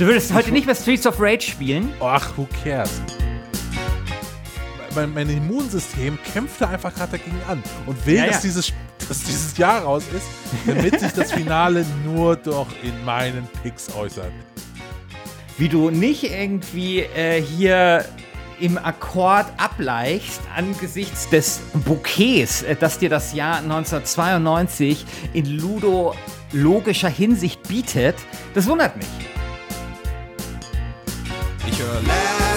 Du würdest heute nicht mehr Streets of Rage spielen? Ach, who cares? Mein, mein Immunsystem kämpft da einfach gerade dagegen an und will, Ja, ja. Dass, dieses, dass dieses Jahr raus ist, damit sich das Finale nur doch in meinen Picks äußert. Wie du nicht irgendwie äh, hier im Akkord ableichst angesichts des Bouquets, äh, das dir das Jahr 1992 in ludologischer Hinsicht bietet, das wundert mich.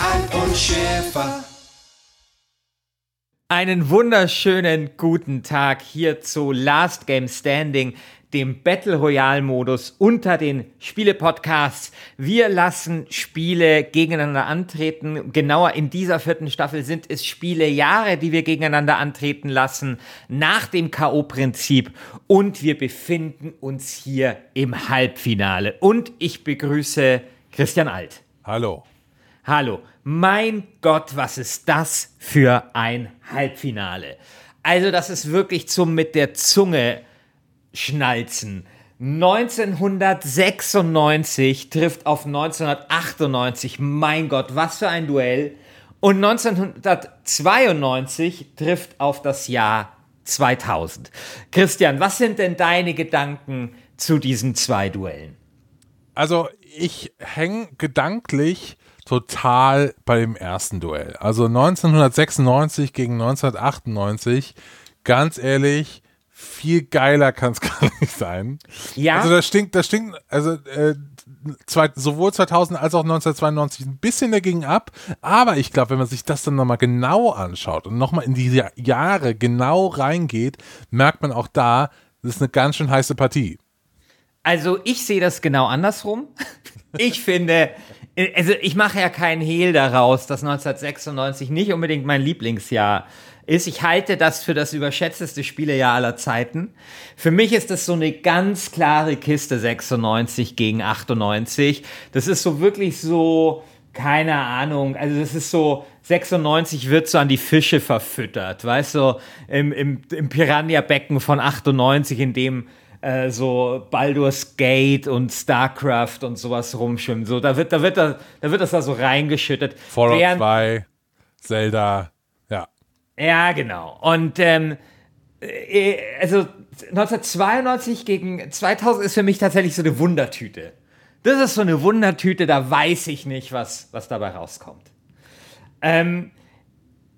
Alf und Schäfer. Einen wunderschönen guten Tag hier zu Last Game Standing, dem Battle Royale Modus unter den Spiele-Podcasts. Wir lassen Spiele gegeneinander antreten. Genauer in dieser vierten Staffel sind es Spielejahre, die wir gegeneinander antreten lassen, nach dem K.O.-Prinzip. Und wir befinden uns hier im Halbfinale. Und ich begrüße Christian Alt. Hallo. Hallo, mein Gott, was ist das für ein Halbfinale? Also, das ist wirklich zum mit der Zunge schnalzen. 1996 trifft auf 1998. Mein Gott, was für ein Duell. Und 1992 trifft auf das Jahr 2000. Christian, was sind denn deine Gedanken zu diesen zwei Duellen? Also, ich hänge gedanklich total bei dem ersten Duell. Also 1996 gegen 1998. Ganz ehrlich, viel geiler kann es gar nicht sein. Ja. Also das stinkt, das stinkt, also äh, zwei, sowohl 2000 als auch 1992 ein bisschen dagegen ab. Aber ich glaube, wenn man sich das dann nochmal genau anschaut und nochmal in die Ja- Jahre genau reingeht, merkt man auch da, das ist eine ganz schön heiße Partie. Also ich sehe das genau andersrum. Ich finde, also ich mache ja keinen Hehl daraus, dass 1996 nicht unbedingt mein Lieblingsjahr ist. Ich halte das für das überschätzteste Spielejahr aller Zeiten. Für mich ist das so eine ganz klare Kiste 96 gegen 98. Das ist so wirklich so, keine Ahnung, also das ist so, 96 wird so an die Fische verfüttert, weißt du, im, im, im Piranha-Becken von 98, in dem äh, so Baldur's Gate und StarCraft und sowas rumschwimmen. So, da wird, da wird, da, da wird das da so reingeschüttet. Fallout Während- 2, Zelda, ja. ja, genau. Und ähm, äh, also 1992 gegen 2000 ist für mich tatsächlich so eine Wundertüte. Das ist so eine Wundertüte, da weiß ich nicht, was, was dabei rauskommt. Ähm,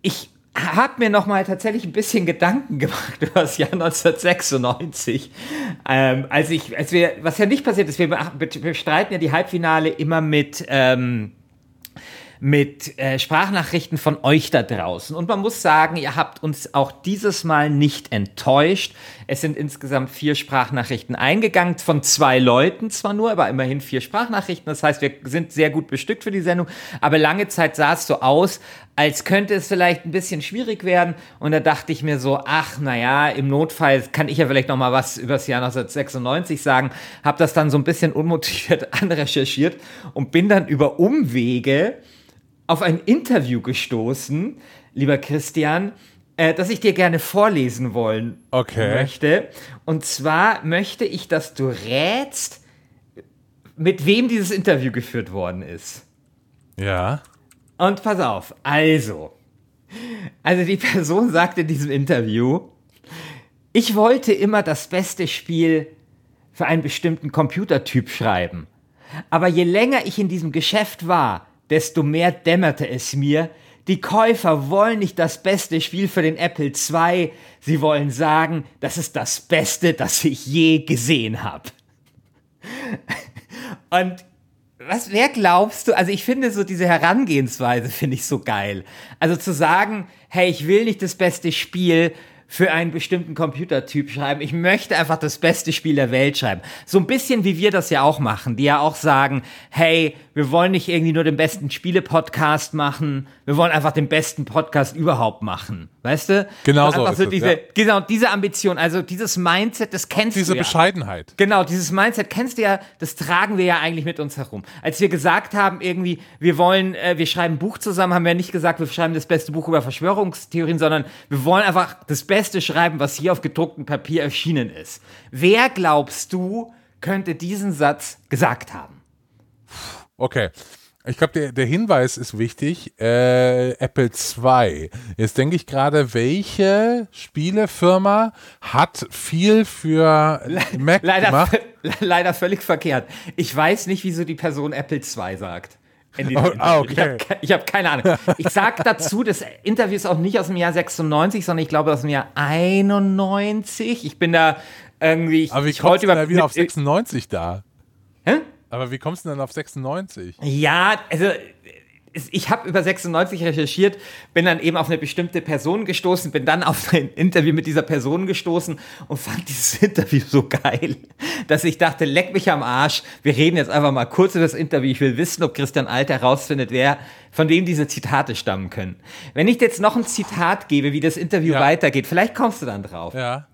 ich habe mir noch mal tatsächlich ein bisschen Gedanken gemacht über das Jahr 1996. Ähm, als ich, als wir, was ja nicht passiert ist, wir be- bestreiten ja die Halbfinale immer mit ähm, mit äh, Sprachnachrichten von euch da draußen. Und man muss sagen, ihr habt uns auch dieses Mal nicht enttäuscht. Es sind insgesamt vier Sprachnachrichten eingegangen, von zwei Leuten zwar nur, aber immerhin vier Sprachnachrichten. Das heißt, wir sind sehr gut bestückt für die Sendung. Aber lange Zeit sah es so aus, als könnte es vielleicht ein bisschen schwierig werden. Und da dachte ich mir so, ach, naja, im Notfall kann ich ja vielleicht noch mal was über das Jahr 1996 sagen. Hab das dann so ein bisschen unmotiviert anrecherchiert und bin dann über Umwege auf ein Interview gestoßen, lieber Christian, äh, das ich dir gerne vorlesen wollen Okay. möchte. Und zwar möchte ich, dass du rätst, mit wem dieses Interview geführt worden ist. Ja. Und pass auf, also. Also die Person sagt in diesem Interview, ich wollte immer das beste Spiel für einen bestimmten Computertyp schreiben. Aber je länger ich in diesem Geschäft war, desto mehr dämmerte es mir, die Käufer wollen nicht das beste Spiel für den Apple II, sie wollen sagen, das ist das Beste, das ich je gesehen habe. Und was, wer glaubst du, also ich finde so diese Herangehensweise finde ich so geil. Also zu sagen, hey, ich will nicht das beste Spiel für einen bestimmten Computertyp schreiben. Ich möchte einfach das beste Spiel der Welt schreiben. So ein bisschen wie wir das ja auch machen, die ja auch sagen, hey, wir wollen nicht irgendwie nur den besten Spiele-Podcast machen, wir wollen einfach den besten Podcast überhaupt machen. Weißt du? Genau so so es, diese, ja. Genau, diese Ambition, also dieses Mindset, das kennst Diese du ja. Bescheidenheit. Genau, dieses Mindset kennst du ja, das tragen wir ja eigentlich mit uns herum. Als wir gesagt haben, irgendwie, wir wollen, äh, wir schreiben ein Buch zusammen, haben wir nicht gesagt, wir schreiben das beste Buch über Verschwörungstheorien, sondern wir wollen einfach das Beste schreiben, was hier auf gedrucktem Papier erschienen ist. Wer glaubst du, könnte diesen Satz gesagt haben? Okay. Ich glaube, der, der Hinweis ist wichtig. Äh, Apple II. Jetzt denke ich gerade, welche Spielefirma hat viel für Mac Leider, gemacht? leider völlig verkehrt. Ich weiß nicht, wieso die Person Apple II sagt. Oh, ah, Interview. Ich habe okay. hab keine Ahnung. Ich sag dazu, das Interview ist auch nicht aus dem Jahr 96, sondern ich glaube aus dem Jahr 91. Ich bin da irgendwie. Ich, Aber wie über- denn wieder auf mit- 96 da? Hä? Aber wie kommst du denn auf 96? Ja, also ich habe über 96 recherchiert, bin dann eben auf eine bestimmte Person gestoßen, bin dann auf ein Interview mit dieser Person gestoßen und fand dieses Interview so geil, dass ich dachte, leck mich am Arsch, wir reden jetzt einfach mal kurz über das Interview. Ich will wissen, ob Christian Alt herausfindet, wer von dem diese Zitate stammen können. Wenn ich dir jetzt noch ein Zitat gebe, wie das Interview Ja. weitergeht, vielleicht kommst du dann drauf. Ja.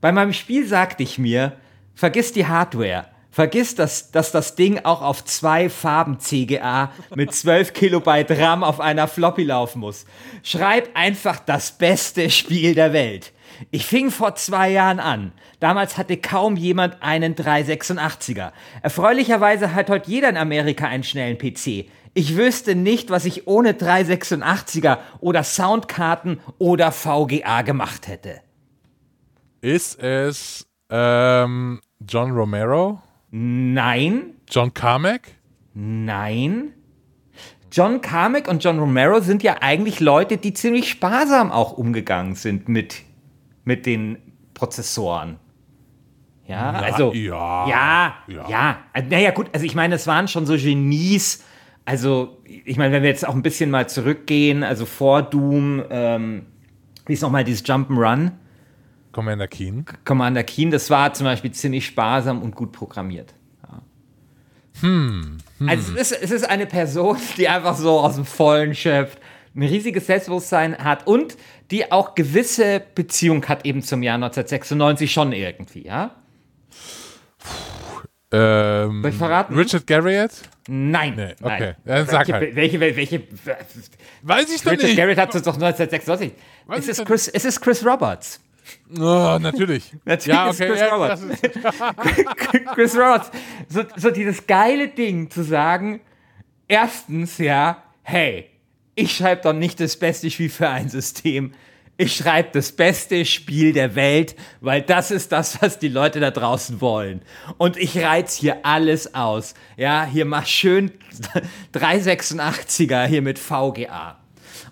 Bei meinem Spiel sagte ich mir, vergiss die Hardware. Vergiss, dass, dass das Ding auch auf zwei Farben CGA mit 12 Kilobyte RAM auf einer Floppy laufen muss. Schreib einfach das beste Spiel der Welt. Ich fing vor zwei Jahren an. Damals hatte kaum jemand einen 386er. Erfreulicherweise hat heute jeder in Amerika einen schnellen PC. Ich wüsste nicht, was ich ohne 386er oder Soundkarten oder VGA gemacht hätte. Ist es ähm, John Romero? Nein, John Carmack? nein. John Carmack und John Romero sind ja eigentlich Leute, die ziemlich sparsam auch umgegangen sind mit, mit den Prozessoren. Ja, also. ja, Ja, ja. ja. Naja, gut, also ich meine, es waren schon so Genies. Also, ich meine, wenn wir jetzt auch ein bisschen mal zurückgehen, also vor Doom, ähm, wie ist nochmal dieses Jump'n'Run? Commander Keen. Commander Keen, das war zum Beispiel ziemlich sparsam und gut programmiert. Ja. Also es ist, es ist eine Person, die einfach so aus dem Vollen schöpft, ein riesiges Selbstbewusstsein hat und die auch gewisse Beziehung hat eben zum Jahr 1996 schon irgendwie, ja? Ähm, Soll ich verraten? Richard Garriott? Nein. Nee, nein. okay. Ja, sag welche, halt. welche, welche, welche, Weiß ich doch Richard nicht. Garrett hat es doch 1996. Weiß Es ist, Chris, es ist Chris Roberts. Oh, natürlich. Natürlich ja, ist okay. Chris ja, Roberts. Chris Roberts. So, so dieses geile Ding zu sagen, erstens, ja, hey, ich schreibe doch nicht das beste Spiel für ein System. Ich schreibe das beste Spiel der Welt, weil das ist das, was die Leute da draußen wollen. Und ich reiz hier alles aus. Ja, hier mach schön 386er hier mit VGA.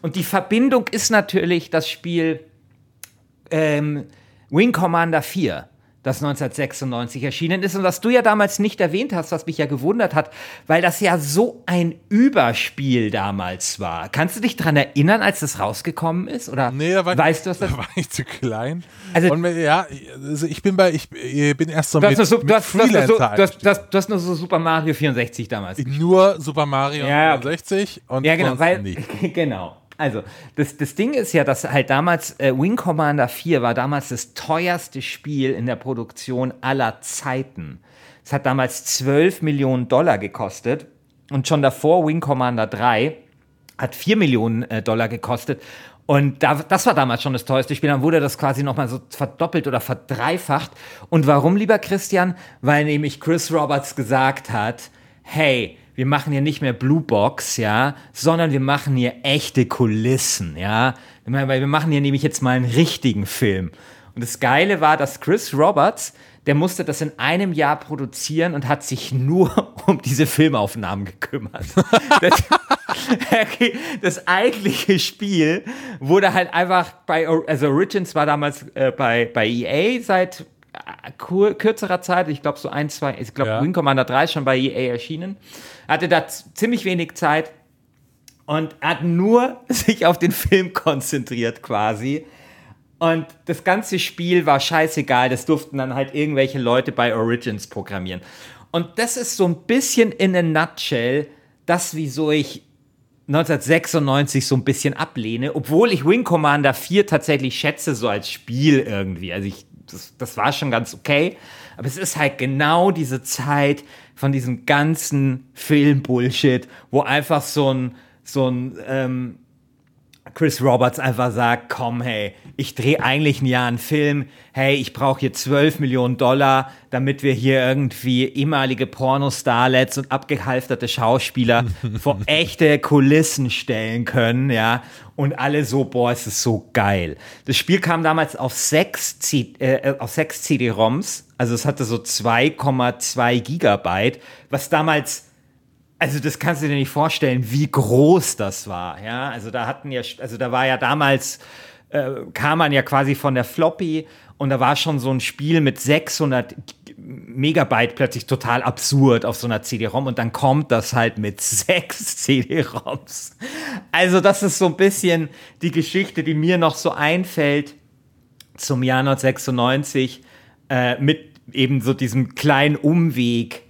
Und die Verbindung ist natürlich das Spiel ähm, Wing Commander 4, das 1996 erschienen ist und was du ja damals nicht erwähnt hast, was mich ja gewundert hat, weil das ja so ein Überspiel damals war. Kannst du dich daran erinnern, als das rausgekommen ist? Oder nee, da war, weißt du, was da war ich zu klein. Also- Und ja, also ich bin bei, ich bin erst so mit, nur, Su- mit du, hast, du, hast, nur so- Freelancer du, hast, du, hast, du hast nur so Super Mario 64 damals. nur Super Mario Ja, okay. 64 und Ja, genau, weil, nicht. genau. Also, das, das Ding ist ja, dass halt damals äh, Wing Commander 4 war damals das teuerste Spiel in der Produktion aller Zeiten. Es hat damals 12 Millionen Dollar gekostet und schon davor Wing Commander 3 hat 4 Millionen äh, Dollar gekostet. Und da, das war damals schon das teuerste Spiel. Dann wurde das quasi nochmal so verdoppelt oder verdreifacht. Und warum, lieber Christian? Weil nämlich Chris Roberts gesagt hat, hey, wir machen hier nicht mehr Blue Box, ja, sondern wir machen hier echte Kulissen, ja. Weil wir machen hier nämlich jetzt mal einen richtigen Film. Und das Geile war, dass Chris Roberts, der musste das in einem Jahr produzieren und hat sich nur um diese Filmaufnahmen gekümmert. das, das eigentliche Spiel wurde halt einfach bei, also Origins war damals äh, bei, bei EA seit kürzerer Zeit, ich glaube so ein, zwei, ich glaube Ja. Wing Commander 3 ist schon bei EA erschienen, hatte da ziemlich wenig Zeit und hat nur sich auf den Film konzentriert quasi Und das ganze Spiel war scheißegal. Das durften dann halt irgendwelche Leute bei Origins programmieren. Und das ist so ein bisschen in a nutshell das, wieso ich 1996 so ein bisschen ablehne, obwohl ich Wing Commander 4 tatsächlich schätze, so als Spiel irgendwie. Also ich, das, das war schon ganz okay. Aber es ist halt genau diese Zeit von diesem ganzen Film-Bullshit, wo einfach so ein, so ein ähm, Chris Roberts einfach sagt, komm, hey, ich drehe eigentlich ein Jahr einen Film, hey, ich brauche hier 12 Millionen Dollar, damit wir hier irgendwie ehemalige Pornostarlets und abgehalfterte Schauspieler vor echte Kulissen stellen können, ja, und alle so, boah, es ist so geil. Das Spiel kam damals auf sechs, C äh, auf sechs CD-ROMs, also es hatte so 2,2 Gigabyte, was damals also das kannst du dir nicht vorstellen, wie groß das war. Ja, also da hatten ja, also da war ja damals äh, kam man ja quasi von der Floppy und da war schon so ein Spiel mit 600 Megabyte plötzlich total absurd auf so einer CD-ROM und dann kommt das halt mit sechs CD-ROMs. Also das ist so ein bisschen die Geschichte, die mir noch so einfällt zum Jahr 1996 äh, mit eben so diesem kleinen Umweg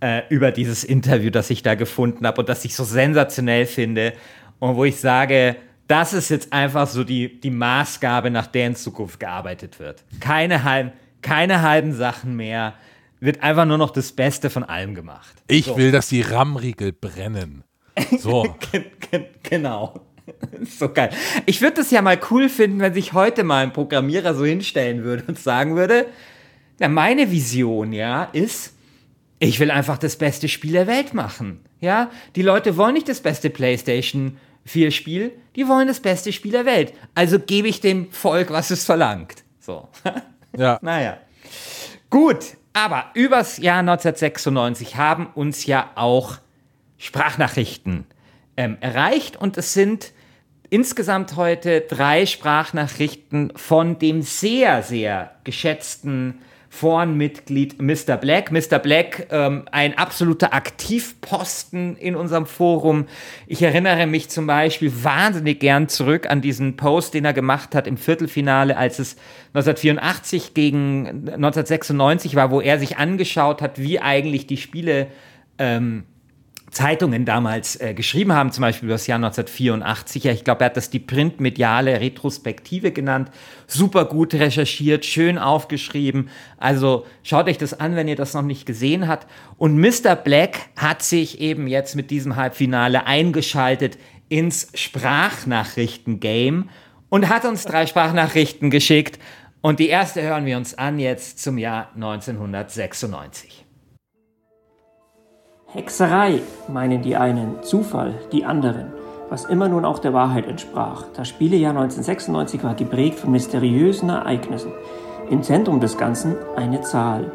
äh, über dieses Interview, das ich da gefunden habe und das ich so sensationell finde und wo ich sage, das ist jetzt einfach so die, die Maßgabe, nach der in Zukunft gearbeitet wird. Keine, halb, keine halben Sachen mehr. Wird einfach nur noch das Beste von allem gemacht. Ich so. will, dass die RAM-Riegel brennen. So. genau. so geil. Ich würde das ja mal cool finden, wenn sich heute mal ein Programmierer so hinstellen würde und sagen würde, na, meine Vision, ja, ist, ich will einfach das beste Spiel der Welt machen. Ja, die Leute wollen nicht das beste PlayStation 4 Spiel, die wollen das beste Spiel der Welt. Also gebe ich dem Volk, was es verlangt. So. Ja. naja. Gut, aber übers Jahr 1996 haben uns ja auch Sprachnachrichten ähm, erreicht und es sind insgesamt heute drei Sprachnachrichten von dem sehr, sehr geschätzten Forenmitglied Mr. Black. Mr. Black, ähm, ein absoluter Aktivposten in unserem Forum. Ich erinnere mich zum Beispiel wahnsinnig gern zurück an diesen Post, den er gemacht hat im Viertelfinale, als es 1984 gegen 1996 war, wo er sich angeschaut hat, wie eigentlich die Spiele ähm, Zeitungen damals äh, geschrieben haben, zum Beispiel über das Jahr 1984. Ja, ich glaube, er hat das die printmediale Retrospektive genannt. Super gut recherchiert, schön aufgeschrieben. Also schaut euch das an, wenn ihr das noch nicht gesehen habt. Und Mr. Black hat sich eben jetzt mit diesem Halbfinale eingeschaltet ins Sprachnachrichten-Game und hat uns drei Sprachnachrichten geschickt. Und die erste hören wir uns an jetzt zum Jahr 1996. Hexerei, meinen die einen, Zufall, die anderen, was immer nun auch der Wahrheit entsprach. Das Spielejahr 1996 war geprägt von mysteriösen Ereignissen. Im Zentrum des Ganzen eine Zahl.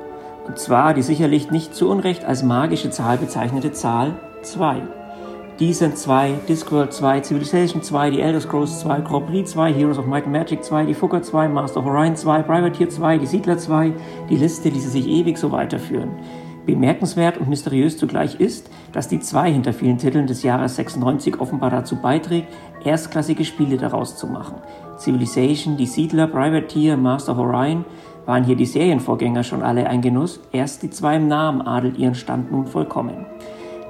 Und zwar die sicherlich nicht zu Unrecht als magische Zahl bezeichnete Zahl 2. Descent 2, Discworld 2, Civilization 2, die Elder Scrolls 2, Grand Prix 2, Heroes of Might and Magic 2, die Fugger 2, Master of Orion 2, Privateer 2, die Siedler 2, die Liste ließe sich ewig so weiterführen. Bemerkenswert und mysteriös zugleich ist, dass die 2 hinter vielen Titeln des Jahres 96 offenbar dazu beiträgt, erstklassige Spiele daraus zu machen. Civilization, Die Siedler, Privateer, Master of Orion waren hier die Serienvorgänger schon alle ein Genuss, erst die 2 im Namen adelt ihren Stand nun vollkommen.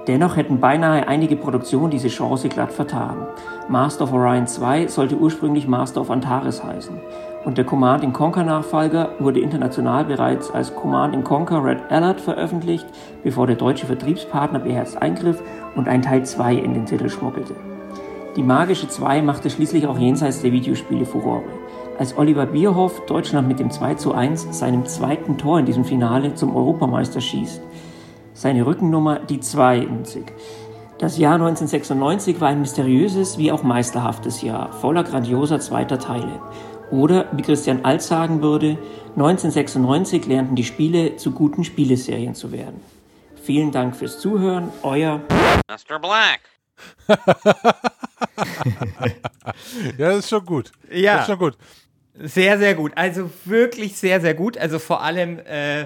Dennoch hätten beinahe einige Produktionen diese Chance glatt vertan. Master of Orion 2 sollte ursprünglich Master of Antares heißen und der Command Conquer Nachfolger wurde international bereits als Command Conquer Red Alert veröffentlicht, bevor der deutsche Vertriebspartner beherzt eingriff und ein Teil 2 in den Titel schmuggelte. Die magische 2 machte schließlich auch jenseits der Videospiele Furore. Als Oliver Bierhoff Deutschland mit dem 2 zu 1 seinem zweiten Tor in diesem Finale zum Europameister schießt. Seine Rückennummer die 72. Das Jahr 1996 war ein mysteriöses wie auch meisterhaftes Jahr, voller grandioser zweiter Teile. Oder, wie Christian Alt sagen würde, 1996 lernten die Spiele zu guten Spieleserien zu werden. Vielen Dank fürs Zuhören, euer Mr. Black. ja, das ist schon gut. Ja. Das ist schon gut. Sehr, sehr gut. Also wirklich sehr, sehr gut. Also vor allem, äh,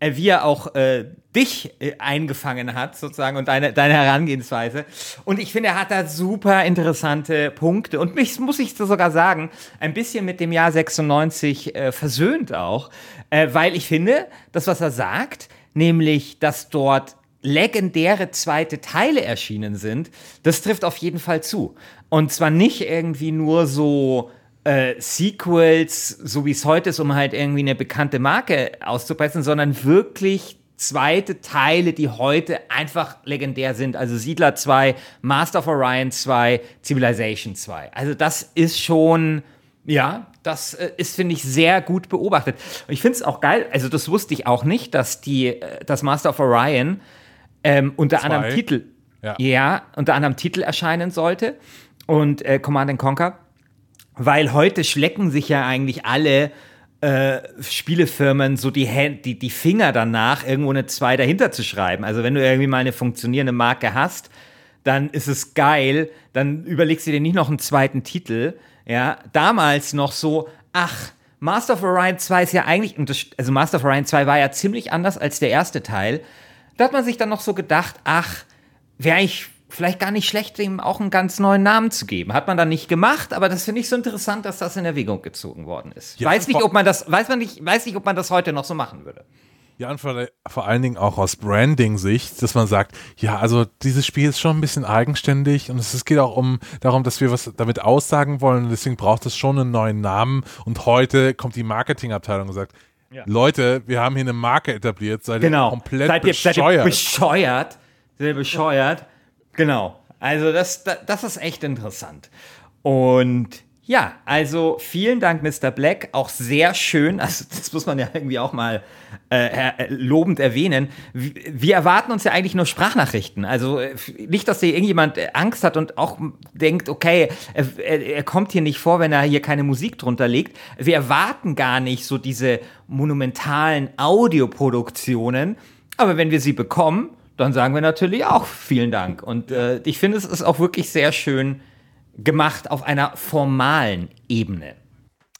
wie er auch äh, dich äh, eingefangen hat, sozusagen, und deine, deine Herangehensweise. Und ich finde, er hat da super interessante Punkte. Und mich, muss ich sogar sagen, ein bisschen mit dem Jahr 96 äh, versöhnt auch, äh, weil ich finde, das, was er sagt, nämlich, dass dort legendäre zweite Teile erschienen sind, das trifft auf jeden Fall zu. Und zwar nicht irgendwie nur so äh, Sequels, so wie es heute ist, um halt irgendwie eine bekannte Marke auszupressen, sondern wirklich zweite Teile, die heute einfach legendär sind. Also Siedler 2, Master of Orion 2, Civilization 2. Also das ist schon, ja, das äh, ist, finde ich, sehr gut beobachtet. Und ich finde es auch geil, also das wusste ich auch nicht, dass die, äh, das Master of Orion ähm, unter Zwei. anderem Titel, Ja. ja. unter anderem Titel erscheinen sollte und äh, Command and Conquer, weil heute schlecken sich ja eigentlich alle äh, Spielefirmen so die, Hand, die, die Finger danach, irgendwo eine 2 dahinter zu schreiben. Also wenn du irgendwie mal eine funktionierende Marke hast, dann ist es geil, dann überlegst du dir nicht noch einen zweiten Titel. Ja, damals noch so, ach, Master of Orion 2 ist ja eigentlich, also Master of Orion 2 war ja ziemlich anders als der erste Teil. Da hat man sich dann noch so gedacht, ach, wäre eigentlich vielleicht gar nicht schlecht, dem auch einen ganz neuen Namen zu geben. Hat man dann nicht gemacht, aber das finde ich so interessant, dass das in Erwägung gezogen worden ist. Ja, weiß nicht, ob man das, weiß man nicht, weiß nicht, ob man das heute noch so machen würde. Ja, und vor, vor allen Dingen auch aus Branding-Sicht, dass man sagt, ja, also dieses Spiel ist schon ein bisschen eigenständig und es, es geht auch um darum, dass wir was damit aussagen wollen und deswegen braucht es schon einen neuen Namen und heute kommt die Marketingabteilung und sagt, Ja. Leute, wir haben hier eine Marke etabliert, seid ihr Genau. komplett seid ihr, seid ihr bescheuert. bescheuert? Seid ihr bescheuert? Genau. Also das, das, das ist echt interessant. Und ja, also vielen Dank, Mr. Black. Auch sehr schön. Also das muss man ja irgendwie auch mal äh, äh, lobend erwähnen. Wir, erwarten uns ja eigentlich nur Sprachnachrichten. Also äh, nicht, dass hier irgendjemand äh, Angst hat und auch denkt, okay, er, er kommt hier nicht vor, wenn er hier keine Musik drunter legt. Wir erwarten gar nicht so diese monumentalen Audioproduktionen. Aber wenn wir sie bekommen, dann sagen wir natürlich auch vielen Dank. Und äh, ich finde, es ist auch wirklich sehr schön gemacht auf einer formalen Ebene.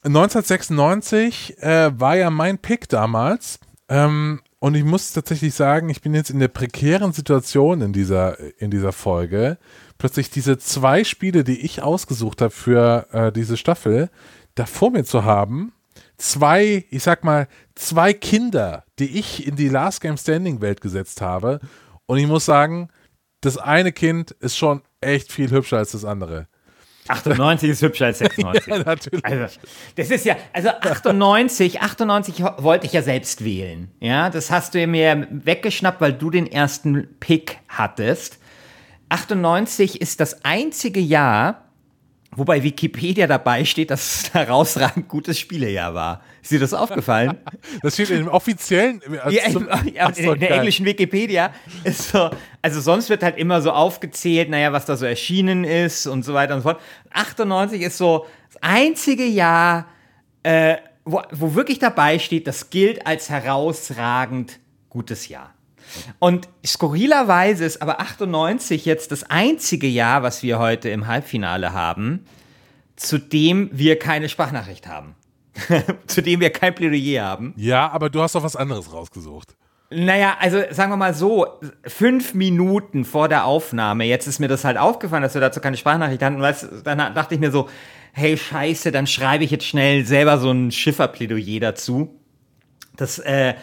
1996 äh, war ja mein Pick damals. Ähm, und ich muss tatsächlich sagen, ich bin jetzt in der prekären Situation in dieser, in dieser Folge. Plötzlich diese zwei Spiele, die ich ausgesucht habe für äh, diese Staffel, da vor mir zu haben. Zwei, ich sag mal, zwei Kinder, die ich in die Last Game Standing Welt gesetzt habe. Und ich muss sagen, das eine Kind ist schon echt viel hübscher als das andere. 98 ist hübscher als 96. Ja, natürlich. Also, das ist ja, also 98, 98 wollte ich ja selbst wählen. Ja, das hast du mir weggeschnappt, weil du den ersten Pick hattest. 98 ist das einzige Jahr, wo bei Wikipedia dabei steht, dass es ein herausragend gutes Spielejahr war. Ist dir das aufgefallen? Das steht im offiziellen. als Ja, zum- im, ja, so, in der englischen Wikipedia ist so, also sonst wird halt immer so aufgezählt, naja, was da so erschienen ist und so weiter und so fort. 98 ist so das einzige Jahr, äh, wo, wo wirklich dabei steht, das gilt als herausragend gutes Jahr. Und skurrilerweise ist aber 98 jetzt das einzige Jahr, was wir heute im Halbfinale haben, zu dem wir keine Sprachnachricht haben. zu dem wir kein Plädoyer haben. Ja, aber du hast doch was anderes rausgesucht. Naja, also sagen wir mal so, fünf Minuten vor der Aufnahme, jetzt ist mir das halt aufgefallen, dass wir dazu keine Sprachnachricht hatten. Du, dann dachte ich mir so, hey Scheiße, dann schreibe ich jetzt schnell selber so ein Schifferplädoyer dazu. Das, äh,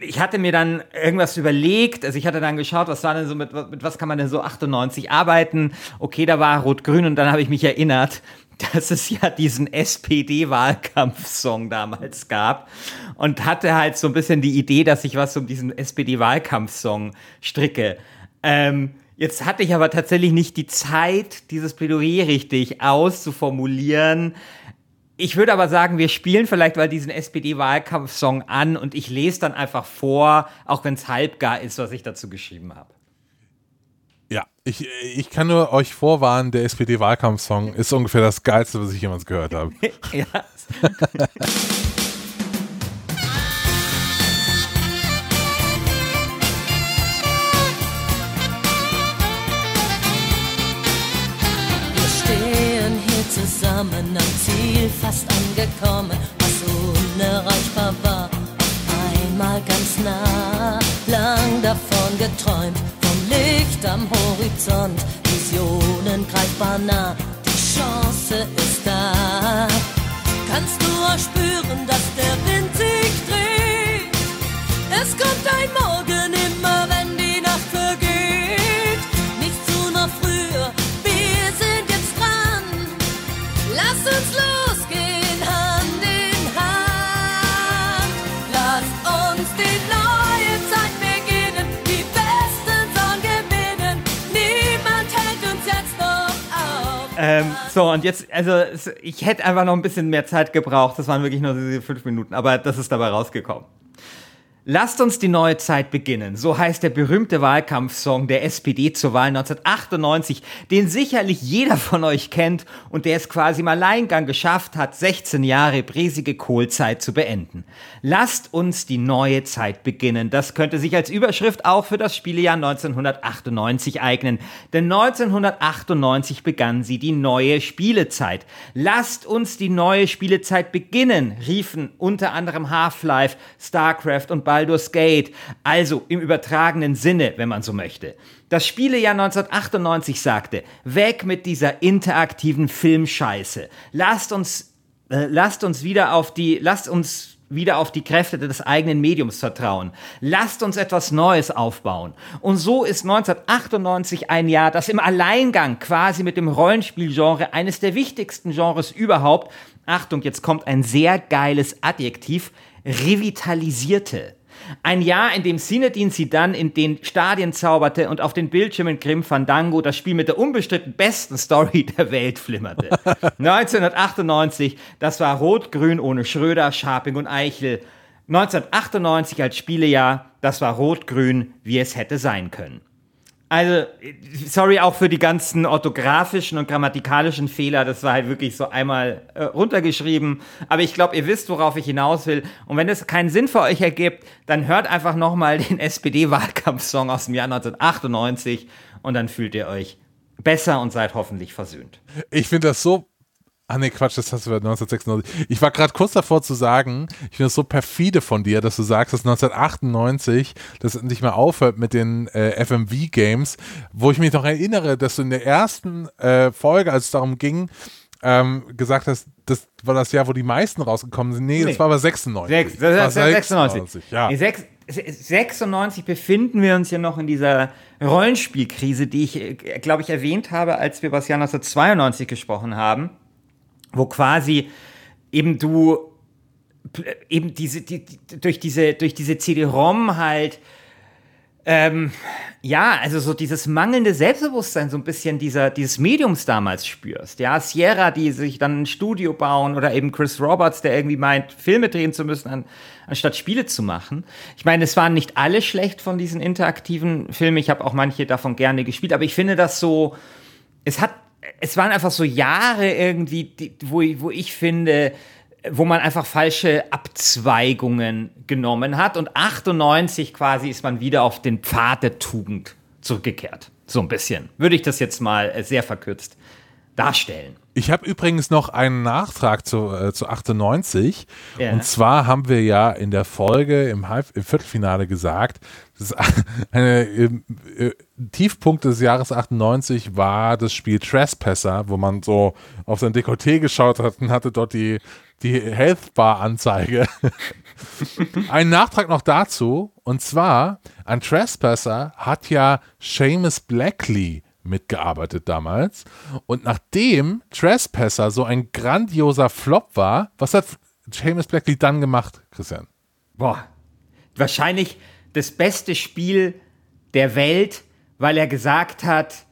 ich hatte mir dann irgendwas überlegt, also ich hatte dann geschaut, was war denn so, mit, mit was kann man denn so 98 arbeiten? Okay, da war Rot-Grün und dann habe ich mich erinnert, dass es ja diesen SPD-Wahlkampfsong damals gab und hatte halt so ein bisschen die Idee, dass ich was um diesen SPD-Wahlkampfsong stricke. Ähm, jetzt hatte ich aber tatsächlich nicht die Zeit, dieses Plädoyer richtig auszuformulieren. Ich würde aber sagen, wir spielen vielleicht mal diesen SPD-Wahlkampfsong an und ich lese dann einfach vor, auch wenn es halbgar ist, was ich dazu geschrieben habe. Ja, ich, ich kann nur euch vorwarnen, der SPD-Wahlkampfsong ist ungefähr das Geilste, was ich jemals gehört habe. ja. fast angekommen, was unerreichbar war. Einmal ganz nah, lang davor träumt vom Licht am Horizont. Visionen greifbar nah, so, und jetzt, also ich hätte einfach noch ein bisschen mehr Zeit gebraucht. Das waren wirklich nur diese fünf Minuten, aber das ist dabei rausgekommen. Lasst uns die neue Zeit beginnen. So heißt der berühmte Wahlkampfsong der SPD zur Wahl 1998, den sicherlich jeder von euch kennt und der es quasi im Alleingang geschafft hat, 16 Jahre bresige Kohlzeit zu beenden. Lasst uns die neue Zeit beginnen. Das könnte sich als Überschrift auch für das Spielejahr 1998 eignen. Denn 1998 begann sie die neue Spielezeit. Lasst uns die neue Spielezeit beginnen, riefen unter anderem Half-Life, StarCraft und Baldur's Gate. Also im übertragenen Sinne, wenn man so möchte. Das Spielejahr 1998 sagte, weg mit dieser interaktiven Filmscheiße. Lasst uns, äh, lasst uns wieder auf die, lasst uns wieder auf die Kräfte des eigenen Mediums vertrauen. Lasst uns etwas Neues aufbauen. Und so ist 1998 ein Jahr, das im Alleingang quasi mit dem Rollenspielgenre eines der wichtigsten Genres überhaupt, Achtung, jetzt kommt ein sehr geiles Adjektiv, revitalisierte. Ein Jahr, in dem Zinedine Zidane in den Stadien zauberte und auf den Bildschirmen Grim Fandango das Spiel mit der unbestritten besten Story der Welt flimmerte. 1998, das war Rot-Grün ohne Schröder, Scharping und Eichel. 1998 als Spielejahr, das war Rot-Grün, wie es hätte sein können. Also, sorry auch für die ganzen orthografischen und grammatikalischen Fehler. Das war halt wirklich so einmal äh, runtergeschrieben. Aber ich glaube, ihr wisst, worauf ich hinaus will. Und wenn es keinen Sinn für euch ergibt, dann hört einfach nochmal den SPD-Wahlkampfsong aus dem Jahr 1998 und dann fühlt ihr euch besser und seid hoffentlich versöhnt. Ich finde das so. Ah nee, Quatsch, das hast du bei 1996. Ich war gerade kurz davor zu sagen, ich finde es so perfide von dir, dass du sagst, dass 1998 das nicht mehr aufhört mit den äh, FMV-Games, wo ich mich noch erinnere, dass du in der ersten äh, Folge, als es darum ging, ähm, gesagt hast, das war das Jahr, wo die meisten rausgekommen sind. Nee, das Nee. war aber 96. Sechs, Das das war ist 96. Ja. Sechs- 96 befinden wir uns ja noch in dieser Rollenspielkrise, die ich, glaube ich, erwähnt habe, als wir über das Jahr 1992 gesprochen haben, wo quasi eben du eben diese, die, die, durch diese, durch diese CD-ROM halt ähm, ja, also so dieses mangelnde Selbstbewusstsein, so ein bisschen dieser, dieses Mediums damals spürst. Ja, Sierra, die sich dann ein Studio bauen oder eben Chris Roberts, der irgendwie meint, Filme drehen zu müssen, an, anstatt Spiele zu machen. Ich meine, es waren nicht alle schlecht von diesen interaktiven Filmen. Ich habe auch manche davon gerne gespielt, aber ich finde das so, es hat, es waren einfach so Jahre irgendwie, die, wo, ich- wo ich finde, wo man einfach falsche Abzweigungen genommen hat und 98 quasi ist man wieder auf den Pfad der Tugend zurückgekehrt. So ein bisschen. Würde ich das jetzt mal äh, sehr verkürzt darstellen. Ich habe übrigens noch einen Nachtrag zu, äh, zu 98. Ja. Und zwar haben wir ja in der Folge im, Halb im Viertelfinale gesagt, das eine äh, Tiefpunkt des Jahres 98 war das Spiel Trespasser, wo man so auf sein Dekolleté geschaut hat und hatte dort die, die Health Bar Anzeige. Ein Nachtrag noch dazu, und zwar an Trespasser hat ja Seamus Blackley mitgearbeitet damals. Und nachdem Trespasser so ein grandioser Flop war, was hat Seamus Blackley dann gemacht, Christian? Boah, wahrscheinlich das beste Spiel der Welt, weil er gesagt hat,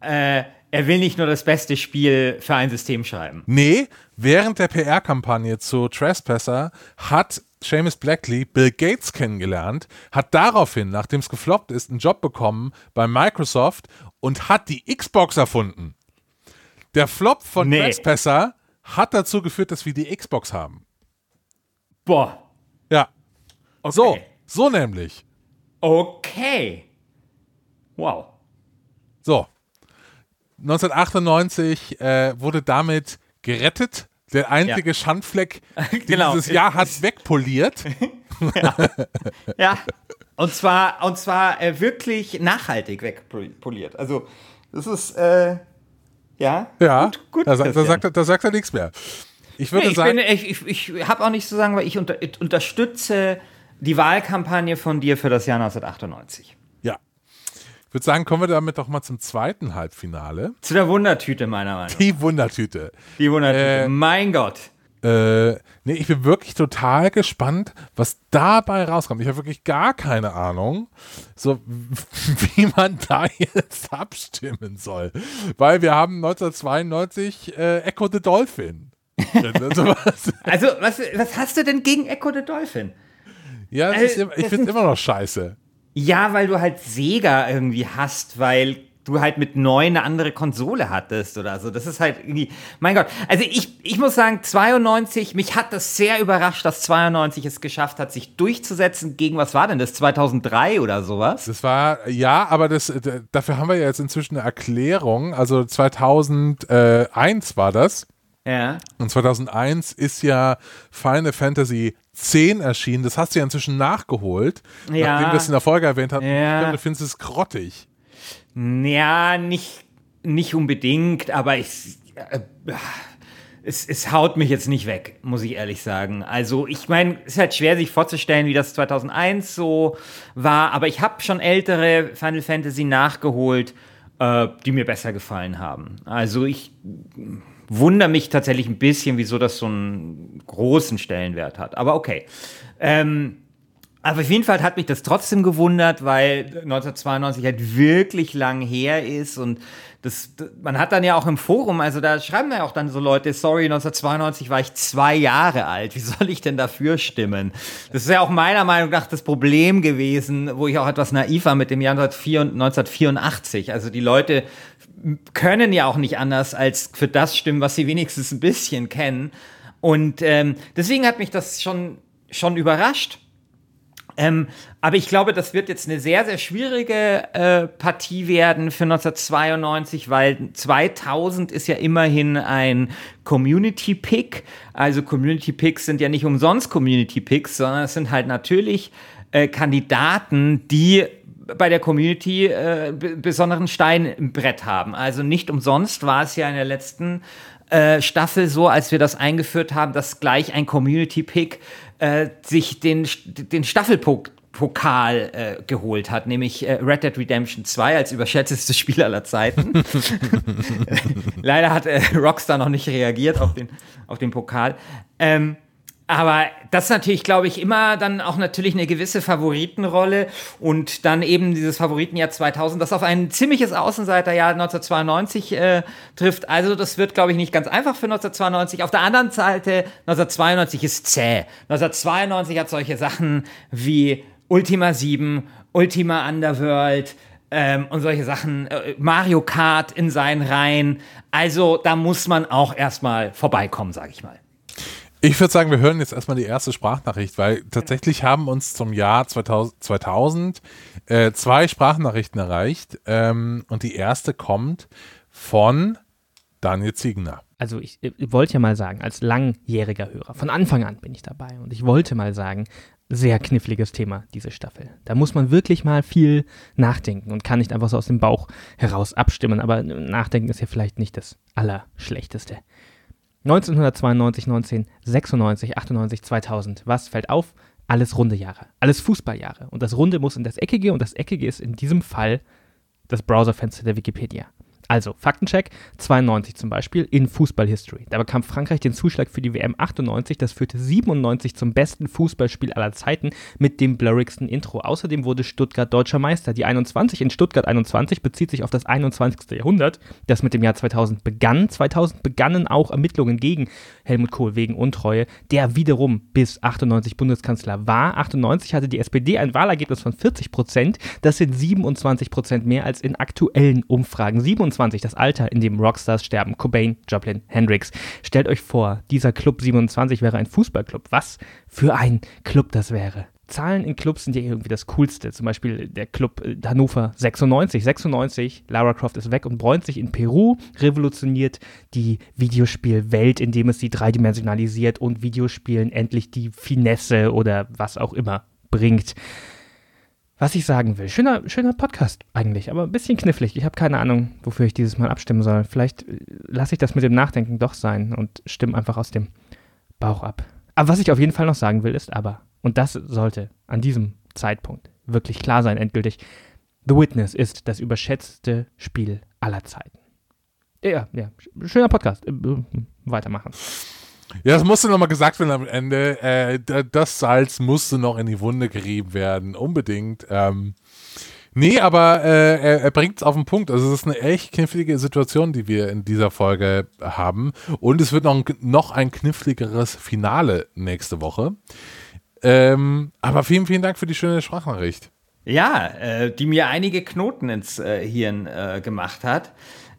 äh, er will nicht nur das beste Spiel für ein System schreiben. Nee, während der PR-Kampagne zu Trespasser hat Seamus Blackley Bill Gates kennengelernt, hat daraufhin, nachdem es gefloppt ist, einen Job bekommen bei Microsoft und hat die Xbox erfunden. Der Flop von Nee. Trespasser hat dazu geführt, dass wir die Xbox haben. Boah, Ja, okay. so, so nämlich. Okay. Wow. So. 1998 äh, wurde damit gerettet. Der einzige Ja. Schandfleck, den Genau. dieses Jahr hat wegpoliert. Ja. Und zwar, und zwar äh, wirklich nachhaltig wegpoliert. Also, das ist, äh, ja. Ja, gut, gut da, da, sagt, er- da sagt er nichts mehr. Ich würde Nee, ich, sagen, bin, ich, ich, ich habe auch nichts zu sagen, weil ich unter, ich unterstütze die Wahlkampagne von dir für das Jahr 1998. ja. Ich würde sagen, kommen wir damit doch mal zum zweiten Halbfinale. Zu der Wundertüte, meiner Meinung nach. Die Wundertüte. Die Wundertüte. Äh, mein Gott. Äh, nee, ich bin wirklich total gespannt, was dabei rauskommt. Ich habe wirklich gar keine Ahnung, so wie man da jetzt abstimmen soll. Weil wir haben 1992 äh, Echo the Dolphin. Also was- was hast du denn gegen Echo the Dolphin? Ja, Äh, ist, ich finde es immer noch scheiße. Ja, weil du halt Sega irgendwie hast, weil du halt mit neu eine andere Konsole hattest oder so. Das ist halt irgendwie, mein Gott. Also ich, ich muss sagen, 92, mich hat das sehr überrascht, dass 92 es geschafft hat, sich durchzusetzen gegen, was war denn das, 2003 oder sowas? Das war, ja, aber das, d- dafür haben wir ja jetzt inzwischen eine Erklärung. Also 2001 war das. Ja. Und 2001 ist ja Final Fantasy 10 erschienen. Das hast du ja inzwischen nachgeholt. Ja. Nachdem wir es in der Folge erwähnt haben. Ja. Ich glaube, du findest es grottig. Ja, nicht, nicht unbedingt, aber ich, äh, es, es haut mich jetzt nicht weg, muss ich ehrlich sagen. Also ich meine, es ist halt schwer sich vorzustellen, wie das 2001 so war, aber ich habe schon ältere Final Fantasy nachgeholt, äh, die mir besser gefallen haben. Also ich wundere mich tatsächlich ein bisschen, wieso das so einen großen Stellenwert hat. Aber okay. Ähm, aber auf jeden Fall hat mich das trotzdem gewundert, weil 1992 halt wirklich lang her ist und das, man hat dann ja auch im Forum, also da schreiben ja auch dann so Leute, sorry, 1992 war ich zwei Jahre alt, wie soll ich denn dafür stimmen? Das ist ja auch meiner Meinung nach das Problem gewesen, wo ich auch etwas naiv war mit dem Jahr 1984. Also die Leute können ja auch nicht anders als für das stimmen, was sie wenigstens ein bisschen kennen. Und ähm, deswegen hat mich das schon, schon überrascht. Ähm, aber ich glaube, das wird jetzt eine sehr, sehr schwierige äh, Partie werden für 1992, weil 2000 ist ja immerhin ein Community Pick. Also Community Picks sind ja nicht umsonst Community Picks, sondern es sind halt natürlich äh, Kandidaten, die bei der Community äh, besonderen Stein im Brett haben. Also nicht umsonst war es ja in der letzten äh, Staffel so, als wir das eingeführt haben, dass gleich ein Community-Pick äh, sich den, den Staffelpokal äh, geholt hat, nämlich äh, Red Dead Redemption 2 als überschätztes Spiel aller Zeiten. Leider hat äh, Rockstar noch nicht reagiert auf den, auf den Pokal. Ähm, aber das ist natürlich, glaube ich, immer dann auch natürlich eine gewisse Favoritenrolle und dann eben dieses Favoritenjahr 2000, das auf ein ziemliches Außenseiterjahr 1992 äh, trifft. Also das wird, glaube ich, nicht ganz einfach für 1992. Auf der anderen Seite, 1992 ist zäh. 1992 hat solche Sachen wie Ultima 7, Ultima Underworld, ähm, und solche Sachen, äh, Mario Kart in seinen Reihen. Also da muss man auch erstmal vorbeikommen, sage ich mal. Ich würde sagen, wir hören jetzt erstmal die erste Sprachnachricht, weil tatsächlich haben uns zum Jahr 2000, 2000 äh, zwei Sprachnachrichten erreicht ähm, und die erste kommt von Daniel Ziegner. also ich, ich wollte ja mal sagen, als langjähriger Hörer, von Anfang an bin ich dabei und ich wollte mal sagen, sehr kniffliges Thema, diese Staffel. Da muss man wirklich mal viel nachdenken und kann nicht einfach so aus dem Bauch heraus abstimmen, aber nachdenken ist ja vielleicht nicht das Allerschlechteste. 1992, 1996, 98, 2000, was fällt auf? Alles runde Jahre, alles Fußballjahre. Und das Runde muss in das Eckige und das Eckige ist in diesem Fall das Browserfenster der Wikipedia. Also, Faktencheck, 92 zum Beispiel in Fußball-History. Da bekam Frankreich den Zuschlag für die WM 98, das führte 97 zum besten Fußballspiel aller Zeiten mit dem blurrigsten Intro. Außerdem wurde Stuttgart deutscher Meister. Die 21 in Stuttgart 21 bezieht sich auf das 21. Jahrhundert, das mit dem Jahr 2000 begann. 2000 begannen auch Ermittlungen gegen Helmut Kohl wegen Untreue, der wiederum bis 98 Bundeskanzler war. 98 hatte die SPD ein Wahlergebnis von 40 Prozent. Das sind 27 Prozent mehr als in aktuellen Umfragen. 27, das Alter, in dem Rockstars sterben. Cobain, Joplin, Hendrix. Stellt euch vor, dieser Club 27 wäre ein Fußballclub. Was für ein Club das wäre. Zahlen in Clubs sind ja irgendwie das Coolste. Zum Beispiel der Club äh, Hannover 96. 96, Lara Croft ist weg und bräunt sich in Peru, revolutioniert die Videospielwelt, indem es sie dreidimensionalisiert und Videospielen endlich die Finesse oder was auch immer bringt. Was ich sagen will, schöner, schöner Podcast eigentlich, aber ein bisschen knifflig. Ich habe keine Ahnung, wofür ich dieses Mal abstimmen soll. Vielleicht äh, lasse ich das mit dem Nachdenken doch sein und stimme einfach aus dem Bauch ab. Aber was ich auf jeden Fall noch sagen will, ist aber, und das sollte an diesem Zeitpunkt wirklich klar sein, endgültig, The Witness ist das überschätzte Spiel aller Zeiten. Ja, ja, schöner Podcast. Äh, weitermachen. Ja, das musste nochmal gesagt werden am Ende. Äh, das Salz musste noch in die Wunde gerieben werden, unbedingt. Ähm, nee, aber äh, er, er bringt es auf den Punkt. Also es ist eine echt knifflige Situation, die wir in dieser Folge haben. Und es wird noch ein, noch ein kniffligeres Finale nächste Woche. Ähm, aber vielen, vielen Dank für die schöne Sprachnachricht. Ja, äh, die mir einige Knoten ins äh, Hirn äh, gemacht hat.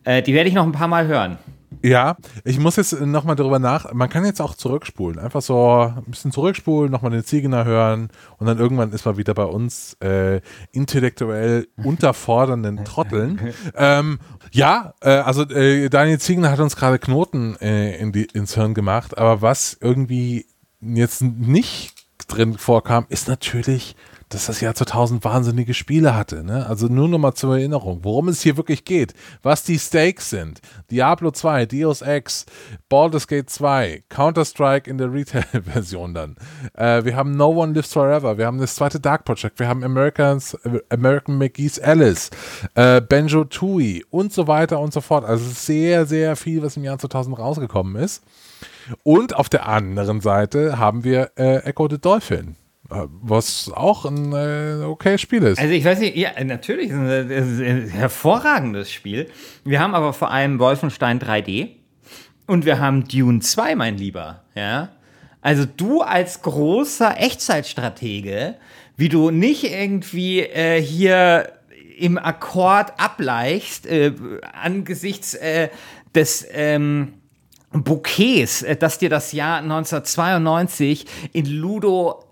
Äh, die werde ich noch ein paar Mal hören. Ja, ich muss jetzt nochmal darüber nach. Man kann jetzt auch zurückspulen. Einfach so ein bisschen zurückspulen, nochmal den Ziegener hören und dann irgendwann ist man wieder bei uns äh, intellektuell unterfordernden Trotteln. ähm, ja, äh, also äh, Daniel Ziegener hat uns gerade Knoten äh, in die, ins Hirn gemacht, aber was irgendwie jetzt nicht drin vorkam, ist natürlich dass das Jahr 2000 wahnsinnige Spiele hatte. Ne? Also nur noch mal zur Erinnerung, worum es hier wirklich geht, was die Stakes sind. Diablo 2, Deus Ex, Baldur's Gate 2, Counter-Strike in der Retail-Version dann. Äh, wir haben No One Lives Forever, wir haben das zweite Dark Project, wir haben Americans, American McGee's Alice, äh, Benjo Tui und so weiter und so fort. Also sehr, sehr viel, was im Jahr 2000 rausgekommen ist. Und auf der anderen Seite haben wir äh, Echo the Dolphin was auch ein äh, okayes Spiel ist. Also ich weiß nicht, ja, natürlich ist ein, ein hervorragendes Spiel. Wir haben aber vor allem Wolfenstein 3D und wir haben Dune 2, mein Lieber. Ja, also du als großer Echtzeitstratege, wie du nicht irgendwie äh, hier im Akkord ableichst äh, angesichts äh, des ähm, Bouquets, äh, das dir das Jahr 1992 in Ludo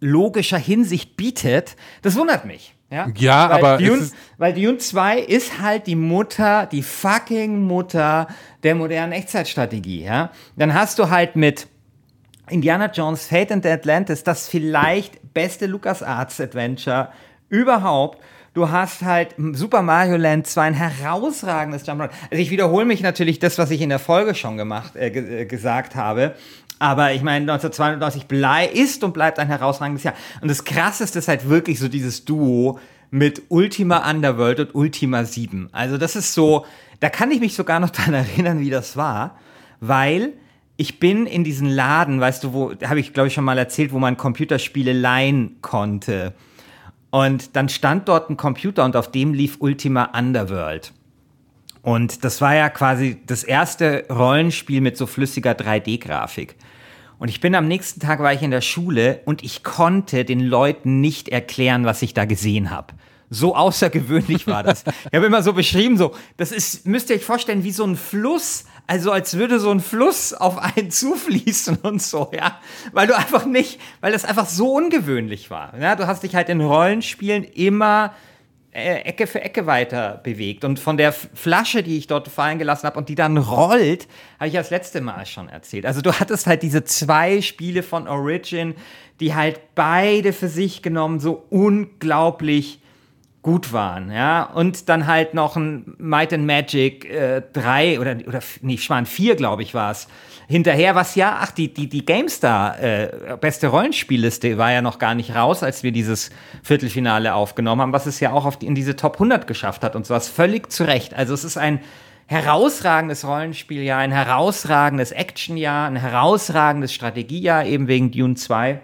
logischer Hinsicht bietet, das wundert mich. Ja, ja weil aber. Dune, weil Dune 2 ist halt die Mutter, die fucking Mutter der modernen Echtzeitstrategie. Ja? Dann hast du halt mit Indiana Jones Fate and the Atlantis das vielleicht beste LucasArts Adventure überhaupt. Du hast halt Super Mario Land 2 ein herausragendes Jump'n'Run. Also ich wiederhole mich natürlich das, was ich in der Folge schon gemacht, äh, äh gesagt habe. Aber ich meine, 1992 blei ist und bleibt ein herausragendes Jahr. Und das Krasseste ist halt wirklich so dieses Duo mit Ultima Underworld und Ultima 7. Also das ist so, da kann ich mich sogar noch daran erinnern, wie das war, weil ich bin in diesen Laden, weißt du, wo, habe ich glaube ich schon mal erzählt, wo man Computerspiele leihen konnte. Und dann stand dort ein Computer und auf dem lief Ultima Underworld. Und das war ja quasi das erste Rollenspiel mit so flüssiger 3D-Grafik. Und ich bin am nächsten Tag war ich in der Schule und ich konnte den Leuten nicht erklären, was ich da gesehen habe. So außergewöhnlich war das. Ich habe immer so beschrieben, so, das ist, müsst ihr euch vorstellen, wie so ein Fluss, also als würde so ein Fluss auf einen zufließen und so, ja. Weil du einfach nicht, weil das einfach so ungewöhnlich war. Ja? Du hast dich halt in Rollenspielen immer Ecke für Ecke weiter bewegt. Und von der Flasche, die ich dort fallen gelassen habe und die dann rollt, habe ich das letzte Mal schon erzählt. Also du hattest halt diese zwei Spiele von Origin, die halt beide für sich genommen so unglaublich gut waren, ja, und dann halt noch ein Might and Magic äh, 3 oder, oder nee, Schwan 4, glaube ich, war es, hinterher, was ja, ach, die, die, die GameStar äh, beste Rollenspielliste war ja noch gar nicht raus, als wir dieses Viertelfinale aufgenommen haben, was es ja auch auf die, in diese Top 100 geschafft hat und sowas völlig zu Recht. Also es ist ein herausragendes Rollenspieljahr, ein herausragendes Actionjahr, ein herausragendes Strategiejahr, eben wegen Dune 2.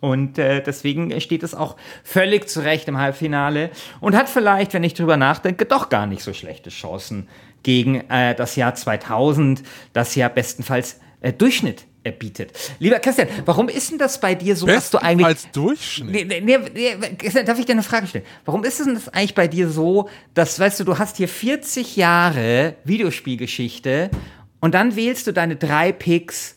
Und äh, deswegen steht es auch völlig zurecht im Halbfinale und hat vielleicht, wenn ich drüber nachdenke, doch gar nicht so schlechte Chancen gegen äh, das Jahr 2000, das ja bestenfalls äh, Durchschnitt bietet. Lieber Christian, warum ist denn das bei dir so, dass du eigentlich. Als Durchschnitt? Nee, nee, nee, Christian, darf ich dir eine Frage stellen? Warum ist es denn das eigentlich bei dir so, dass, weißt du, du hast hier 40 Jahre Videospielgeschichte und dann wählst du deine drei Picks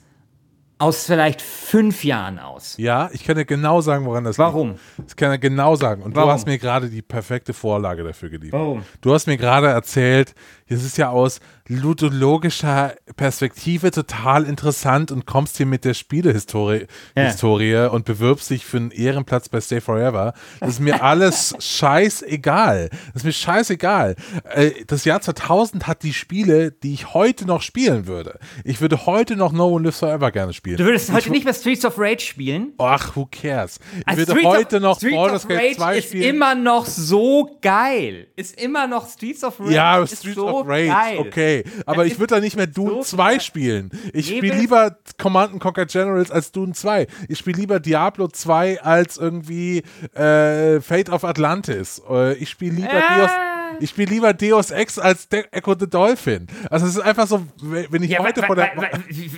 aus vielleicht fünf Jahren aus. Ja, ich kann dir genau sagen, woran das Warum? liegt. Ich kann dir genau sagen. Und Warum? du hast mir gerade die perfekte Vorlage dafür geliefert. Warum? Du hast mir gerade erzählt, es ist ja aus ludologischer Perspektive total interessant und kommst hier mit der Spielehistorie Ja. Und bewirbst dich für einen Ehrenplatz bei Stay Forever. Das ist mir alles scheißegal. Das ist mir scheißegal. Äh, Das Jahr 2000 hat die Spiele, die ich heute noch spielen würde. Ich würde heute noch No One Lives Forever gerne spielen. Du würdest ich heute nicht mehr Streets of Rage spielen? Ach, who cares? Ich Also würde Streets heute noch Streets Baldur's of Gate Rage 2 ist spielen. immer noch so geil. Ist immer noch Streets of Rage. ja, ist Streets so of Rage, geil. okay. Aber ich würde da nicht mehr Dune so 2 geil. spielen. Ich spiele lieber Command Conquer Generals als Dune 2. Ich spiele lieber Diablo 2 als irgendwie äh, Fate of Atlantis. Äh, ich spiele lieber Ah. Deus. Ich spiele lieber Deus Ex als De Echo the Dolphin. Also es ist einfach so, wenn ich Ja, heute weil, vor der weil,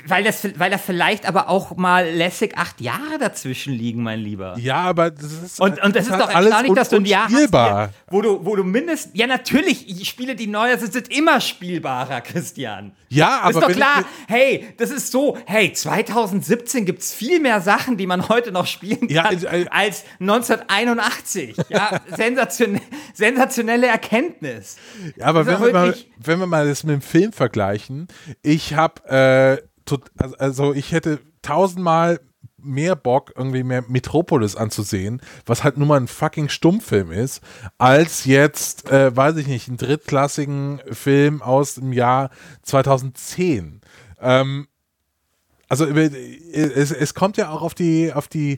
weil, das, weil da vielleicht aber auch mal lässig acht Jahre dazwischen liegen, mein Lieber. ja, aber das ist Und, und das ist halt doch alles erstaunlich, un- dass du ein Jahr hast, wo du, wo du mindestens, ja natürlich, die Spiele, die neuer sind, sind immer spielbarer, Christian. Ja, aber ist doch klar, ich, hey, das ist so, hey, 2017 gibt es viel mehr Sachen, die man heute noch spielen Ja, kann, äh, äh, als 1981. Ja, sensation, sensationelle Erkenntnis. Ja, aber wenn wir, mal, wenn wir mal das mit dem Film vergleichen, ich habe, äh, also- also ich hätte tausendmal mehr Bock, irgendwie mehr Metropolis anzusehen, was halt nur mal ein fucking Stummfilm ist, als jetzt, äh, weiß ich nicht, einen drittklassigen Film aus dem Jahr 2010. Ähm, also über- es, es kommt ja auch auf die, auf die,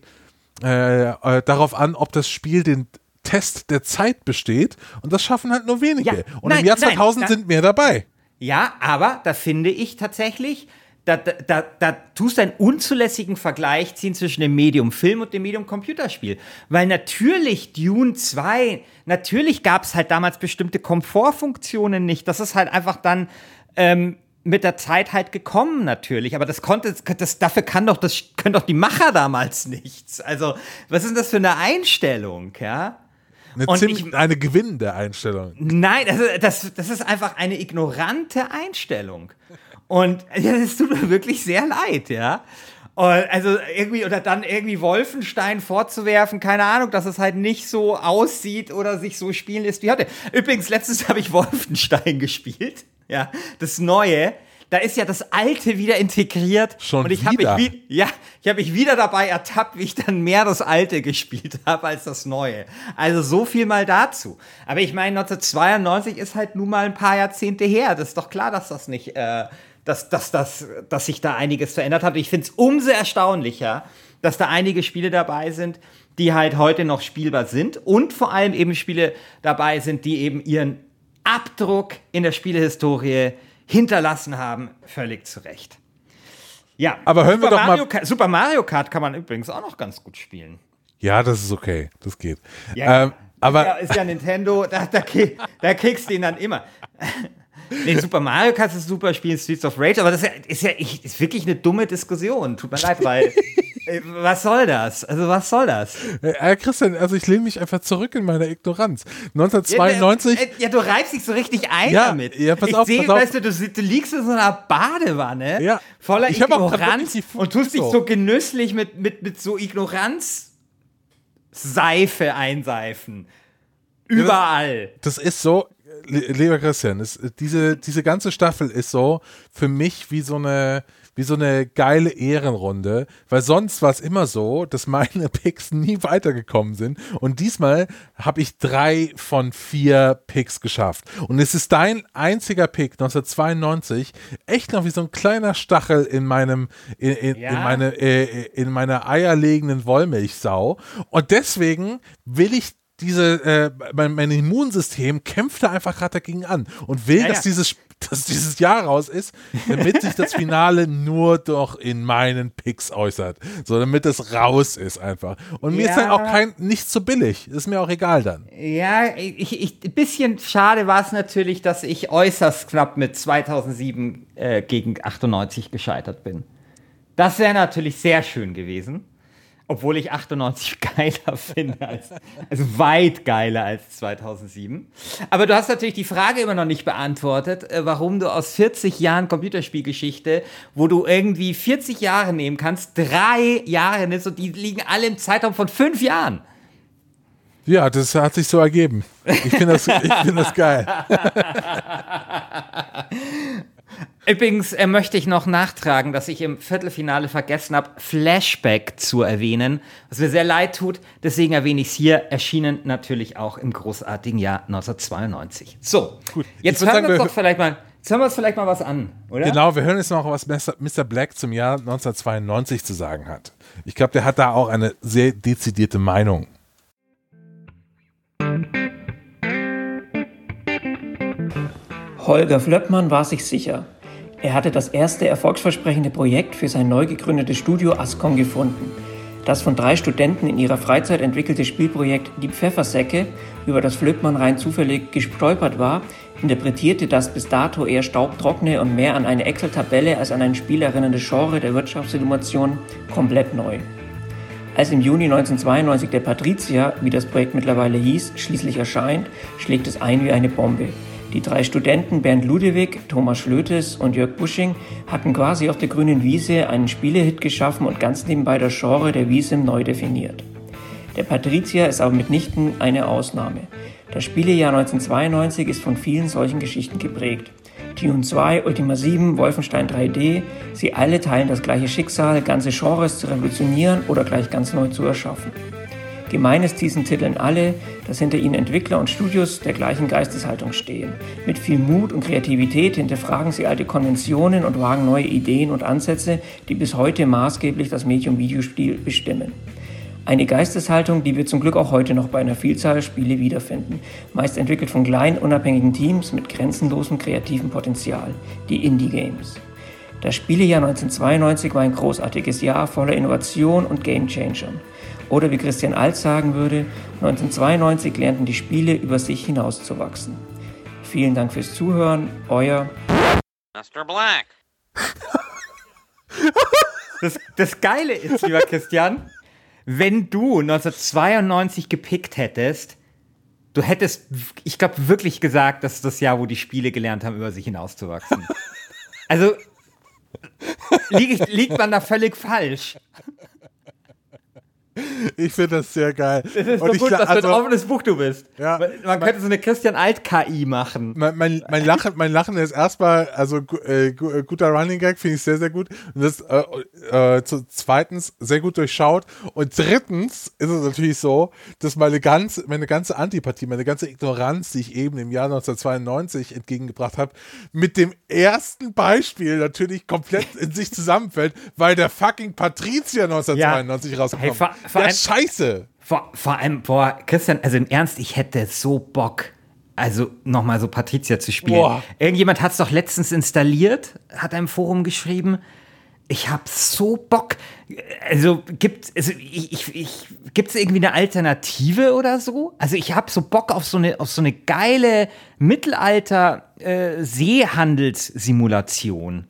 äh, äh, darauf an, ob das Spiel den Test der Zeit besteht und das schaffen halt nur wenige. Ja, und nein, im Jahr nein, 2000 da- sind mehr dabei. Ja, aber da finde ich tatsächlich, da, da, da, da tust du einen unzulässigen Vergleich ziehen zwischen dem Medium Film und dem Medium Computerspiel. Weil natürlich Dune 2, natürlich gab es halt damals bestimmte Komfortfunktionen nicht. Das ist halt einfach dann ähm, mit der Zeit halt gekommen natürlich. Aber das konnte, das, dafür kann doch, das können doch die Macher damals nichts. Also, was ist denn das für eine Einstellung, ja? Eine, Und ziemlich, ich- eine gewinnende Einstellung. Nein, das, ist- das, das ist einfach eine ignorante Einstellung. Und das tut mir wirklich sehr leid, ja. Und also irgendwie, oder dann irgendwie Wolfenstein vorzuwerfen, keine Ahnung, dass es halt nicht so aussieht oder sich so spielen lässt wie heute. Übrigens, letztens habe ich Wolfenstein gespielt, ja, das Neue. Da ist ja das Alte wieder integriert. Schon und ich habe mich, ja, ich habe mich wieder dabei ertappt, wie ich dann mehr das Alte gespielt habe als das Neue. Also so viel mal dazu. Aber ich meine, 1992 ist halt nun mal ein paar Jahrzehnte her. Das ist doch klar, dass das nicht, äh, dass, dass, dass, dass sich da einiges verändert hat. Ich finde es umso erstaunlicher, dass da einige Spiele dabei sind, die halt heute noch spielbar sind und vor allem eben Spiele dabei sind, die eben ihren Abdruck in der Spielehistorie hinterlassen haben, völlig zu Recht. Ja, Aber hören wir Super doch mal- Mario Kart, Super Mario Kart kann man übrigens auch noch ganz gut spielen. Ja, das ist okay. Das geht. Ja, ähm, aber ja, ist ja Nintendo, da, da, da kriegst du ihn dann immer. Nee, Super Mario kannst du super spielen, Streets of Rage, aber das ist ja, ist ja ich, ist wirklich eine dumme Diskussion. Tut mir leid, weil was soll das? Also was soll das? äh, Christian, also ich lehne mich einfach zurück in meiner Ignoranz. 1992. Ja, äh, ja, du reibst dich so richtig ein Ja, damit. ja, pass ich auf, sehe, pass auf. weißt du, du, du liegst in so einer Badewanne Ja. voller Ich Ignoranz und tust dich so. so genüsslich mit, mit, mit so Ignoranz Seife einseifen. Überall. das ist so, li- lieber Christian, es, diese, diese ganze Staffel ist so für mich wie so eine wie so eine geile Ehrenrunde, weil sonst war es immer so, dass meine Picks nie weitergekommen sind und diesmal habe ich drei von vier Picks geschafft und es ist dein einziger Pick 1992 echt noch wie so ein kleiner Stachel in meinem in, in, in Ja. meine äh, in meiner eierlegenden Wollmilchsau und deswegen will ich diese, äh, mein, mein Immunsystem kämpft da einfach gerade dagegen an und will, Ja, dass ja. dieses dass dieses Jahr raus ist, damit sich das Finale nur doch in meinen Picks äußert. So, damit es raus ist einfach. Und mir ist dann Ja. auch kein, nicht so billig. Ist mir auch egal dann. Ja, ich, ich, ein bisschen schade war es natürlich, dass ich äußerst knapp mit 2007 äh, gegen 98 gescheitert bin. Das wäre natürlich sehr schön gewesen. Obwohl ich 98 geiler finde, als, also weit geiler als 2007. Aber du hast natürlich die Frage immer noch nicht beantwortet, äh, warum du aus 40 Jahren Computerspielgeschichte, wo du irgendwie 40 Jahre nehmen kannst, drei Jahre nimmst und die liegen alle im Zeitraum von fünf Jahren. Ja, das hat sich so ergeben. Ich finde das, ich find das geil. Übrigens äh, möchte ich noch nachtragen, dass ich im Viertelfinale vergessen habe, Flashback zu erwähnen, was mir sehr leid tut. Deswegen erwähne ich es hier. Erschienen natürlich auch im großartigen Jahr 1992. So, Gut. jetzt hören wir sagen, uns wir- doch vielleicht mal, jetzt hören wir uns vielleicht mal was an, oder? Genau, wir hören jetzt noch, was Mr. Black zum Jahr 1992 zu sagen hat. Ich glaube, der hat da auch eine sehr dezidierte Meinung. Holger Flöppmann war sich sicher. Er hatte das erste erfolgsversprechende Projekt für sein neu gegründete Studio Ascom gefunden. Das von drei Studenten in ihrer Freizeit entwickelte Spielprojekt Die Pfeffersäcke, über das Flöppmann rein zufällig gestolpert war, interpretierte das bis dato eher staubtrockene und mehr an eine Excel-Tabelle als an ein Spiel erinnernde Genre der Wirtschaftssimulation komplett neu. Als im Juni 1992 der Patrizier, wie das Projekt mittlerweile hieß, schließlich erscheint, schlägt es ein wie eine Bombe. Die drei Studenten Bernd Ludewig, Thomas Schlötes und Jörg Busching hatten quasi auf der grünen Wiese einen Spielehit geschaffen und ganz nebenbei das Genre der Wiesem neu definiert. Der Patrizier ist aber mitnichten eine Ausnahme. Das Spielejahr 1992 ist von vielen solchen Geschichten geprägt. Dune 2, Ultima 7, Wolfenstein 3D, sie alle teilen das gleiche Schicksal, ganze Genres zu revolutionieren oder gleich ganz neu zu erschaffen. Gemein ist diesen Titeln alle, dass hinter ihnen Entwickler und Studios der gleichen Geisteshaltung stehen. Mit viel Mut und Kreativität hinterfragen sie alte Konventionen und wagen neue Ideen und Ansätze, die bis heute maßgeblich das Medium Videospiel bestimmen. Eine Geisteshaltung, die wir zum Glück auch heute noch bei einer Vielzahl Spiele wiederfinden, meist entwickelt von kleinen, unabhängigen Teams mit grenzenlosem kreativen Potenzial, die Indie-Games. Das Spielejahr 1992 war ein großartiges Jahr voller Innovation und Game-Changern. Oder wie Christian Alt sagen würde, 1992 lernten die Spiele über sich hinauszuwachsen. Vielen Dank fürs Zuhören, euer Mr. Black. Das, das Geile ist, lieber Christian, wenn du 1992 gepickt hättest, du hättest, ich glaube, wirklich gesagt, das ist das Jahr, wo die Spiele gelernt haben, über sich hinauszuwachsen. Also liegt, liegt man da völlig falsch. Ich finde das sehr geil. Das ist so Und ich gut, la- was für ein also- offenes Buch du bist. Ja. man, man könnte so eine Christian Alt-KI machen. mein, mein, mein, Lachen, mein Lachen ist erstmal, also äh, äh, guter Running Gag, finde ich sehr, sehr gut. Und das äh, äh, zweitens sehr gut durchschaut. Und drittens ist es natürlich so, dass meine ganze, meine ganze Antipathie, meine ganze Ignoranz, die ich eben im Jahr 1992 entgegengebracht habe, mit dem ersten Beispiel natürlich komplett in sich zusammenfällt, weil der fucking Patrizier 1992 rausgekommen Hey, vor- Ja, allem- scheiße. Vor, vor allem, boah, Christian, also im Ernst, ich hätte so Bock, also nochmal so Patricia zu spielen. Boah. Irgendjemand hat es doch letztens installiert, hat einem Forum geschrieben. Ich hab so Bock. Also gibt also ich, ich, ich, gibt's irgendwie eine Alternative oder so? Also ich hab so Bock auf so eine auf so eine geile Mittelalter äh, Seehandelssimulation.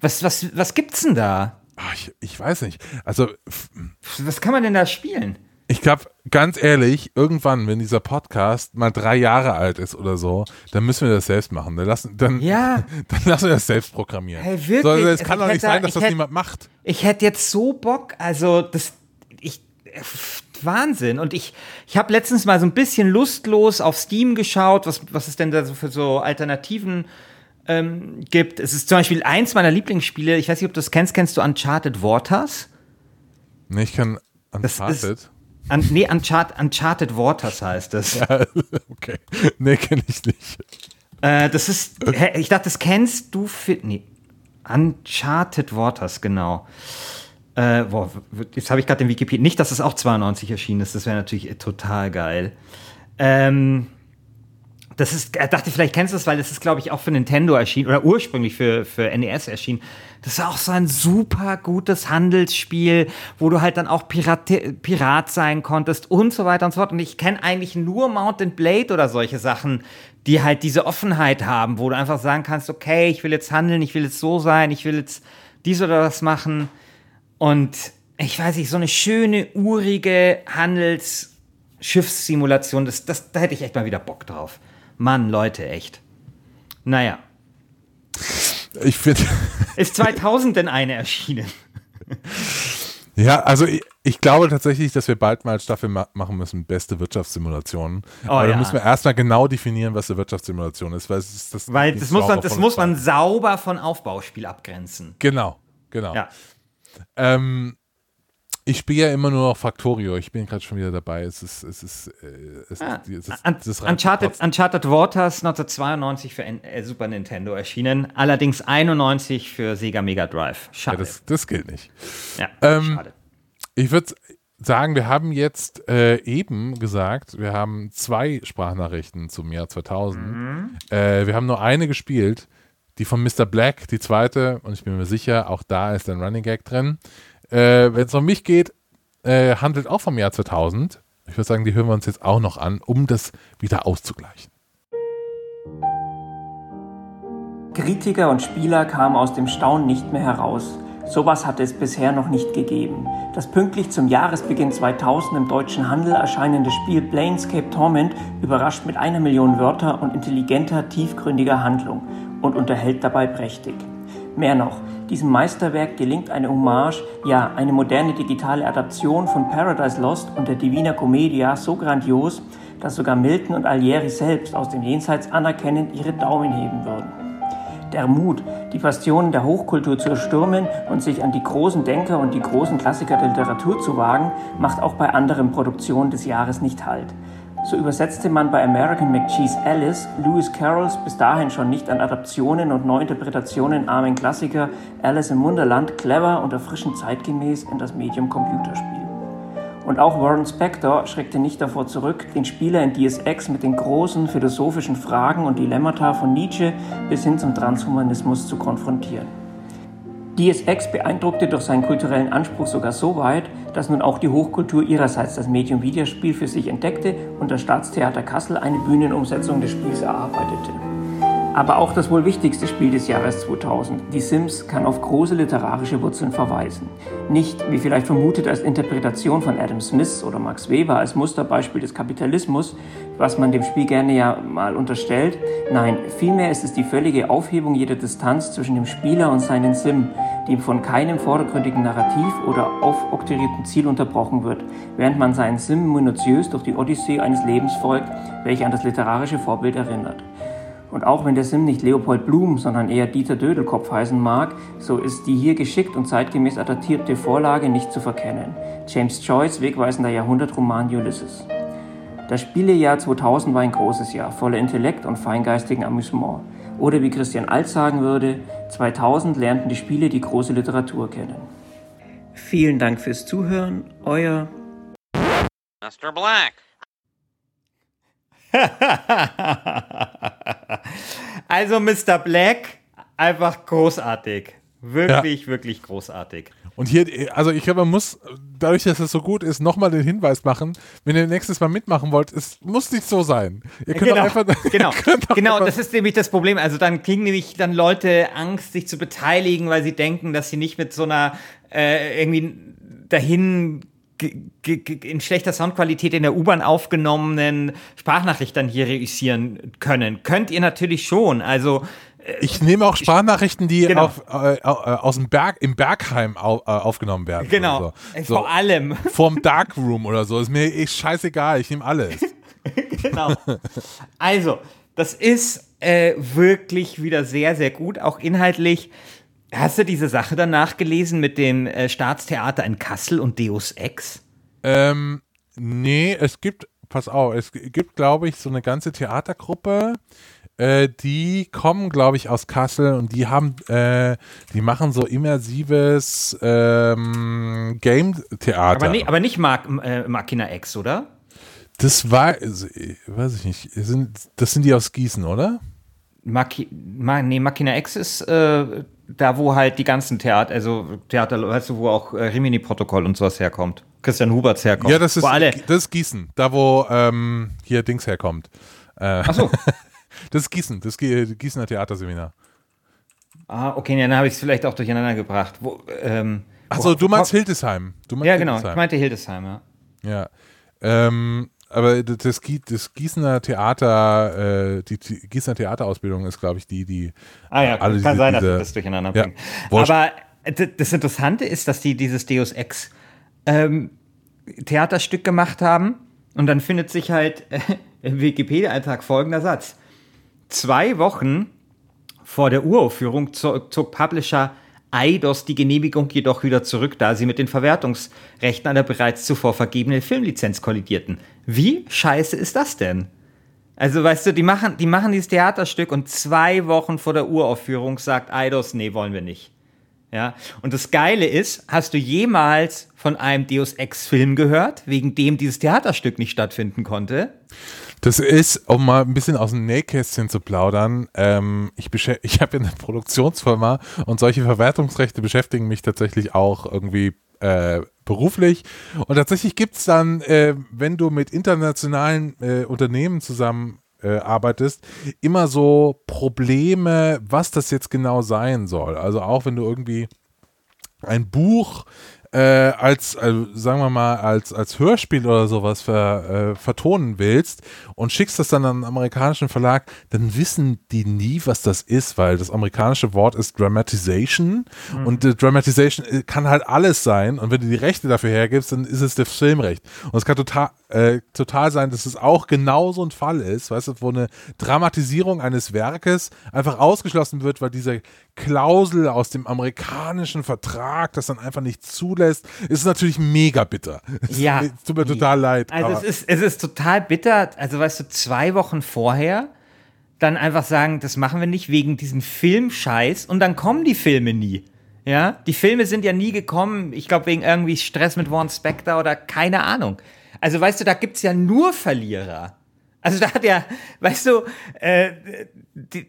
Was was was gibt's denn da? Ah, ich, ich weiß nicht. Also f- Was kann man denn da spielen? Ich glaube, ganz ehrlich, irgendwann, wenn dieser Podcast mal drei Jahre alt ist oder so, dann müssen wir das selbst machen. Dann lassen, dann, Ja. dann lassen wir das selbst programmieren. Hey, wirklich? So, also es Also kann doch nicht sein, dass das hätte- niemand macht. Ich hätte jetzt so Bock, also das, ich, Wahnsinn. Und ich, ich habe letztens mal so ein bisschen lustlos auf Steam geschaut, was, was es denn da so für so Alternativen ähm, gibt. Es ist zum Beispiel eins meiner Lieblingsspiele, ich weiß nicht, ob du das kennst, kennst du Uncharted Waters? Nee, ich kann Das Uncharted. ist- Un, nee, Uncharted, Uncharted Waters heißt es. okay. Nee, kenne ich nicht. Äh, das ist, hä, ich dachte, das kennst du für, nee, Uncharted Waters, genau. Äh, boah, jetzt habe ich gerade den Wikipedia, nicht, dass es auch 92 erschienen ist, das wäre natürlich total geil. Ähm, das ist, ich dachte, vielleicht kennst du es, weil das ist, glaube ich, auch für Nintendo erschienen oder ursprünglich für, für NES erschienen. Das ist auch so ein super gutes Handelsspiel, wo du halt dann auch Pirate, Pirat sein konntest und so weiter und so fort. Und ich kenne eigentlich nur Mountain Blade oder solche Sachen, die halt diese Offenheit haben, wo du einfach sagen kannst, okay, ich will jetzt handeln, ich will jetzt so sein, ich will jetzt dies oder das machen. Und ich weiß nicht, so eine schöne, urige Handelsschiffssimulation, das, das, da hätte ich echt mal wieder Bock drauf. Mann, Leute, echt. Naja. Ich finde, Ist 2000 denn eine erschienen? ja, also ich, ich glaube tatsächlich, dass wir bald mal Staffel ma machen müssen, beste Wirtschaftssimulationen. Oh, Aber ja. da müssen wir erstmal genau definieren, was eine Wirtschaftssimulation ist, weil es ist das Weil das muss, man, das muss man sauber von Aufbauspiel abgrenzen. Genau, genau. Ja. Ähm, ich spiele ja immer nur noch Factorio. Ich bin gerade schon wieder dabei. Es ist, es ist, äh, es, Ah, es ist, Un es ist Uncharted, Uncharted Waters 1992 für N äh, Super Nintendo erschienen, allerdings 91 für Sega Mega Drive. ja, Schade. das, das gilt nicht. Ja, Ähm, schade. Ich würde sagen, wir haben jetzt äh, eben gesagt, wir haben zwei Sprachnachrichten zum Jahr 2000. Mhm. Äh, wir haben nur eine gespielt, die von Mr. Black, die zweite, und ich bin mir sicher, auch da ist ein Running Gag drin. Äh, Wenn es um mich geht, äh, handelt auch vom Jahr 2000. Ich würde sagen, die hören wir uns jetzt auch noch an, um das wieder auszugleichen. Kritiker und Spieler kamen aus dem Staunen nicht mehr heraus. Sowas hatte es bisher noch nicht gegeben. Das pünktlich zum Jahresbeginn 2000 im deutschen Handel erscheinende Spiel Planescape Torment überrascht mit einer Million Wörter und intelligenter, tiefgründiger Handlung und unterhält dabei prächtig. Mehr noch, diesem Meisterwerk gelingt eine Hommage, ja eine moderne digitale Adaption von Paradise Lost und der Divina Commedia so grandios, dass sogar Milton und Alieri selbst aus dem Jenseits anerkennend ihre Daumen heben würden. Der Mut, die Bastionen der Hochkultur zu erstürmen und sich an die großen Denker und die großen Klassiker der Literatur zu wagen, macht auch bei anderen Produktionen des Jahres nicht Halt. So übersetzte man bei American McCheese Alice Lewis Carrolls bis dahin schon nicht an Adaptionen und Neuinterpretationen armen Klassiker Alice im Wunderland clever und erfrischend zeitgemäß in das Medium Computerspiel. Und auch Warren Spector schreckte nicht davor zurück, den Spieler in DSX mit den großen philosophischen Fragen und Dilemmata von Nietzsche bis hin zum Transhumanismus zu konfrontieren. DSX beeindruckte durch seinen kulturellen Anspruch sogar so weit, dass nun auch die Hochkultur ihrerseits das Medium Videospiel für sich entdeckte und das Staatstheater Kassel eine Bühnenumsetzung des Spiels erarbeitete. Aber auch das wohl wichtigste Spiel des Jahres 2000, Die Sims, kann auf große literarische Wurzeln verweisen. Nicht, wie vielleicht vermutet, als Interpretation von Adam Smith oder Max Weber als Musterbeispiel des Kapitalismus, was man dem Spiel gerne ja mal unterstellt. Nein, vielmehr ist es die völlige Aufhebung jeder Distanz zwischen dem Spieler und seinen Sim, die von keinem vordergründigen Narrativ oder aufoktroyierten Ziel unterbrochen wird, während man seinen Sim minutiös durch die Odyssee eines Lebens folgt, welche an das literarische Vorbild erinnert. Und auch wenn der Sim nicht Leopold Blum, sondern eher Dieter Dödelkopf heißen mag, so ist die hier geschickt und zeitgemäß adaptierte Vorlage nicht zu verkennen. James Joyce wegweisender Jahrhundertroman Ulysses. Das Spielejahr 2000 war ein großes Jahr, voller Intellekt und feingeistigen Amüsement. Oder wie Christian Alt sagen würde, 2000 lernten die Spiele die große Literatur kennen. Vielen Dank fürs Zuhören, euer Mr. Black. also Mr. Black, einfach großartig. Wirklich, wirklich großartig. Und hier, also ich glaube, man muss, dadurch, dass es so gut ist, nochmal den Hinweis machen, wenn ihr nächstes Mal mitmachen wollt, es muss nicht so sein. Ihr könnt genau, einfach, genau, genau, einfach- das ist nämlich das Problem. Also dann kriegen nämlich dann Leute Angst, sich zu beteiligen, weil sie denken, dass sie nicht mit so einer äh, irgendwie dahin in schlechter Soundqualität in der U-Bahn aufgenommenen Sprachnachricht dann hier reüssieren können. Könnt ihr natürlich schon. Also Ich nehme auch Sprachnachrichten, die Genau. auf, äh, äh, aus dem Berg, im Bergheim au, äh, aufgenommen werden. genau, äh, So. vor allem. so. Vorm Darkroom oder so. Ist mir echt scheißegal, ich nehme alles. genau. Also, das ist äh, wirklich wieder sehr, sehr gut, auch inhaltlich. Hast du diese Sache danach gelesen mit dem äh, Staatstheater in Kassel und Deus Ex? ähm, nee, es gibt, pass auf, es gibt, glaube ich, so eine ganze Theatergruppe, äh, die kommen, glaube ich, aus Kassel und die haben, äh, die machen so immersives ähm, Game-Theater. Aber, nee, aber nicht Mark, äh, Machina X, oder? Das war, also, ich- weiß ich nicht, sind, das sind die aus Gießen, oder? Maki, Ma, nee, Machina X ist äh, da, wo halt die ganzen Theater, also Theater, weißt du, wo auch äh, Rimini-Protokoll und sowas herkommt. Christian Huberts herkommt. Ja, das ist, das ist Gießen, da wo ähm, hier Dings herkommt. Äh, ach so. das ist Gießen, das Gie- Gießener Theaterseminar. Ah, okay, ja, dann habe ich es vielleicht auch durcheinander gebracht. Wo, ähm, Achso, du meinst Hildesheim. Du meinst Ja, genau. Ich Hildesheim. meinte Hildesheim, ja. Ja. Ähm, aber das, das, Gie- das Gießener Theater, äh, die, die Gießener Theaterausbildung ist, glaube ich, die, die Ah ja, alle kann diese- sein, dass diese- das durcheinander Ja, bringen. wurscht. Aber d- das Interessante ist, dass die dieses Deus Ex ähm, Theaterstück gemacht haben und dann findet sich halt äh, im Wikipedia-Eintrag folgender Satz. Zwei Wochen vor der Uraufführung zog Publisher Eidos die Genehmigung jedoch wieder zurück, da sie mit den Verwertungsrechten einer bereits zuvor vergebenen Filmlizenz kollidierten. Wie scheiße ist das denn? Also, weißt du, die machen, die machen dieses Theaterstück und zwei Wochen vor der Uraufführung sagt Eidos, nee, wollen wir nicht. Ja, und das Geile ist, hast du jemals von einem Deus Ex-Film gehört, wegen dem dieses Theaterstück nicht stattfinden konnte? Das ist, um mal ein bisschen aus dem Nähkästchen zu plaudern, ähm, ich, ich habe ja eine Produktionsfirma und solche Verwertungsrechte beschäftigen mich tatsächlich auch irgendwie äh, beruflich. Und tatsächlich gibt es dann, äh, wenn du mit internationalen äh, Unternehmen zusammen äh, arbeitest, immer so Probleme, was das jetzt genau sein soll. Also auch wenn du irgendwie ein Buch äh, als, also sagen wir mal, als, als Hörspiel oder sowas ver, äh, vertonen willst und schickst das dann an einen amerikanischen Verlag, dann wissen die nie, was das ist, weil das amerikanische Wort ist Dramatization und äh, Dramatization äh, kann halt alles sein und wenn du die Rechte dafür hergibst, dann ist es das Filmrecht. Und es kann total, äh, total sein, dass es auch genau so ein Fall ist, weißt du, wo eine Dramatisierung eines Werkes einfach ausgeschlossen wird, weil diese Klausel aus dem amerikanischen Vertrag das dann einfach nicht zulässt, ist natürlich mega bitter. Es Ja. tut mir total leid. Also es ist, es ist total bitter. Also weißt du, zwei Wochen vorher dann einfach sagen, das machen wir nicht wegen diesem Filmscheiß und dann kommen die Filme nie. Ja, die Filme sind ja nie gekommen. Ich glaube wegen irgendwie Stress mit Warren Spector oder keine Ahnung. Also weißt du, da gibt's ja nur Verlierer. Also da hat ja, weißt du, äh,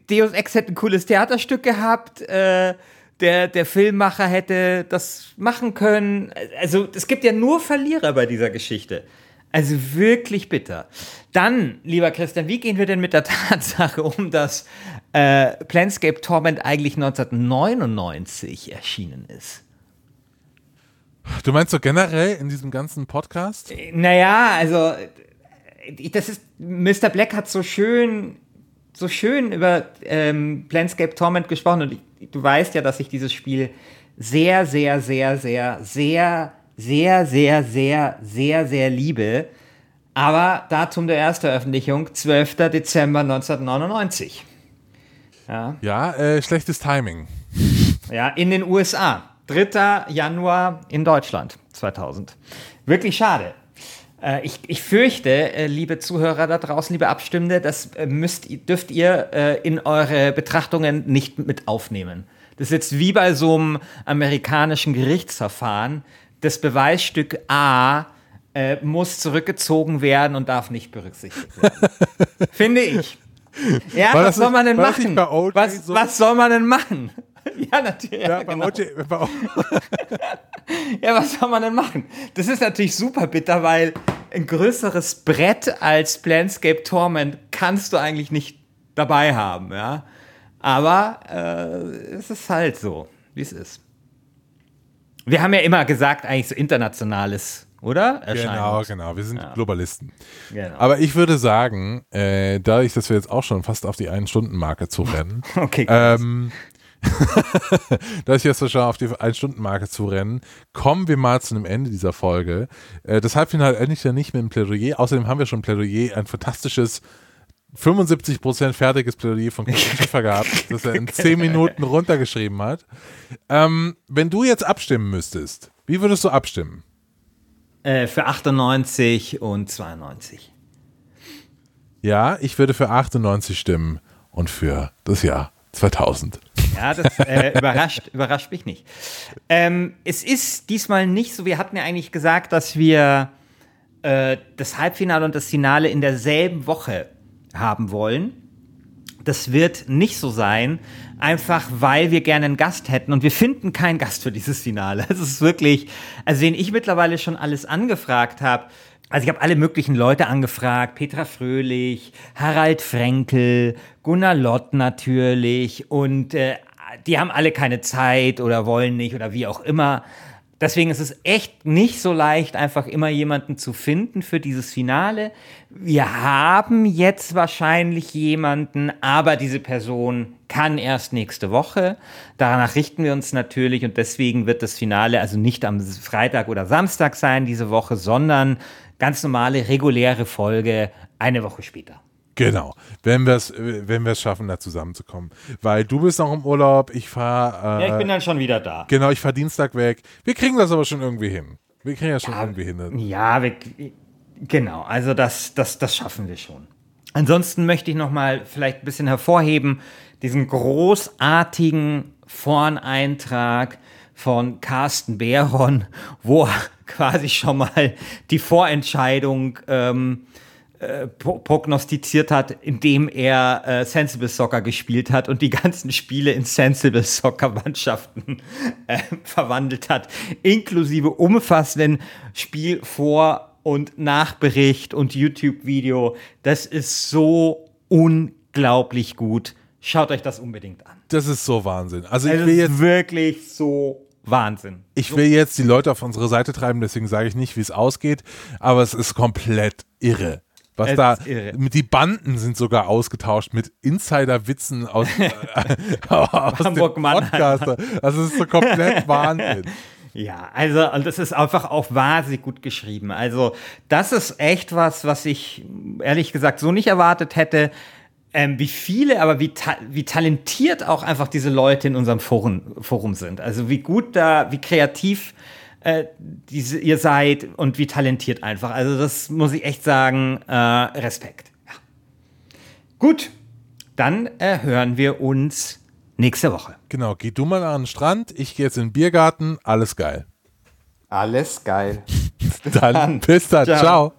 Deus Ex hätte ein cooles Theaterstück gehabt, äh, der, der Filmmacher hätte das machen können. Also es gibt ja nur Verlierer bei dieser Geschichte. Also wirklich bitter. Dann, lieber Christian, wie gehen wir denn mit der Tatsache um, dass äh, Planscape Torment eigentlich 1999 erschienen ist? du meinst so generell in diesem ganzen Podcast? Naja, also äh, das ist Mr. Black hat so schön so schön über ähm, Planscape Torment gesprochen und ich, du weißt ja, dass ich dieses Spiel sehr, sehr, sehr, sehr, sehr, sehr, sehr, sehr, sehr, sehr liebe. Aber Datum der Erstveröffentlichung 12. Dezember 1999. Ja, Ja, äh, schlechtes Timing. ja, in den USA. 3. Januar in Deutschland 2000. Wirklich schade. Äh, ich, ich fürchte, äh, liebe Zuhörer da draußen, liebe Abstimmende, das äh, müsst, ihr- dürft ihr in eure Betrachtungen nicht mit aufnehmen. Das ist jetzt wie bei so einem amerikanischen Gerichtsverfahren. Das Beweisstück A äh, muss zurückgezogen werden und darf nicht berücksichtigt werden. Finde ich. Ja, War was soll man denn machen? so? was soll man denn machen? Ja, natürlich. Ja, Ja, genau. Ja, was soll man denn machen? Das ist natürlich super bitter, weil ein größeres Brett als Planscape Torment kannst du eigentlich nicht dabei haben, ja. Aber äh, es ist halt so, wie es ist. Wir haben ja immer gesagt, eigentlich so internationales, oder? Genau, genau. Wir sind Globalisten. Genau. Aber ich würde sagen, äh, dadurch, dass wir jetzt auch schon fast auf die Ein-Stunden-Marke zurennen, Okay, ähm, dadurch, dass wir schon auf die Ein-Stunden-Marke zurennen, kommen wir mal zu einem Ende dieser Folge. Äh, das Halbfinale endet ja nicht mit einem Plädoyer. Außerdem haben wir schon ein Plädoyer, ein fantastisches 75% fertiges Plädoyer von Christian Schiffer gehabt, das er in 10 Minuten runtergeschrieben hat. Ähm, wenn du jetzt abstimmen müsstest, wie würdest du abstimmen? äh, für 98 und 92. Ja, ich würde für 98 stimmen und für das Jahr 2000. Ja, das äh, überrascht, überrascht mich nicht. Ähm, es ist diesmal nicht so, wir hatten ja eigentlich gesagt, dass wir äh, das Halbfinale und das Finale in derselben Woche haben wollen. Das wird nicht so sein, einfach weil wir gerne einen Gast hätten und wir finden keinen Gast für dieses Finale. Es ist wirklich, also wen ich mittlerweile schon alles angefragt habe, also ich habe alle möglichen Leute angefragt, Petra Fröhlich, Harald Frenkel, Gunnar Lott natürlich und äh, die haben alle keine Zeit oder wollen nicht oder wie auch immer. Deswegen ist es echt nicht so leicht, einfach immer jemanden zu finden für dieses Finale. Wir haben jetzt wahrscheinlich jemanden, aber diese Person kann erst nächste Woche. Danach richten wir uns natürlich und deswegen wird das Finale also nicht am Freitag oder Samstag sein diese Woche, sondern ganz normale, reguläre Folge eine Woche später. Genau, wenn wir es wenn wir's schaffen, da zusammenzukommen. Weil du bist noch im Urlaub, ich fahre. Äh, Ja, ich bin dann schon wieder da. genau, ich fahre Dienstag weg. Wir kriegen das aber schon irgendwie hin. Wir kriegen das schon irgendwie hin. Ja, wir, genau. Also das, das, das schaffen wir schon. Ansonsten möchte ich noch mal vielleicht ein bisschen hervorheben diesen großartigen Vorneintrag von Carsten Behron, wo er quasi schon mal die Vorentscheidung ähm, äh, pro- prognostiziert hat, indem er äh, Sensible Soccer gespielt hat und die ganzen Spiele in Sensible Soccer Mannschaften äh, verwandelt hat, inklusive umfassenden Spiel vor und Nachbericht und YouTube-Video. Das ist so unglaublich gut. Schaut euch das unbedingt an. Das ist so Wahnsinn. Also ich Es will ist jetzt, wirklich so Wahnsinn. ich will jetzt die Leute auf unsere Seite treiben, deswegen sage ich nicht, wie es ausgeht, aber es ist komplett irre. Was Es da, mit die Banden sind sogar ausgetauscht mit Insider-Witzen aus, aus dem Hamburg-Mannheim. Podcaster. Also es ist so komplett Wahnsinn. Ja, also und das ist einfach auch wahnsinnig gut geschrieben. Also das ist echt was, was ich ehrlich gesagt so nicht erwartet hätte. Ähm, wie viele, aber wie, ta wie talentiert auch einfach diese Leute in unserem Forum, Forum sind. Also wie gut da, wie kreativ äh, diese, ihr seid und wie talentiert einfach. Also das muss ich echt sagen, äh, Respekt. Ja. Gut, dann äh, hören wir uns nächste Woche. Genau, geh du mal an den Strand, ich gehe jetzt in den Biergarten, alles geil. Alles geil. Dann, bis dann, Ciao. ciao.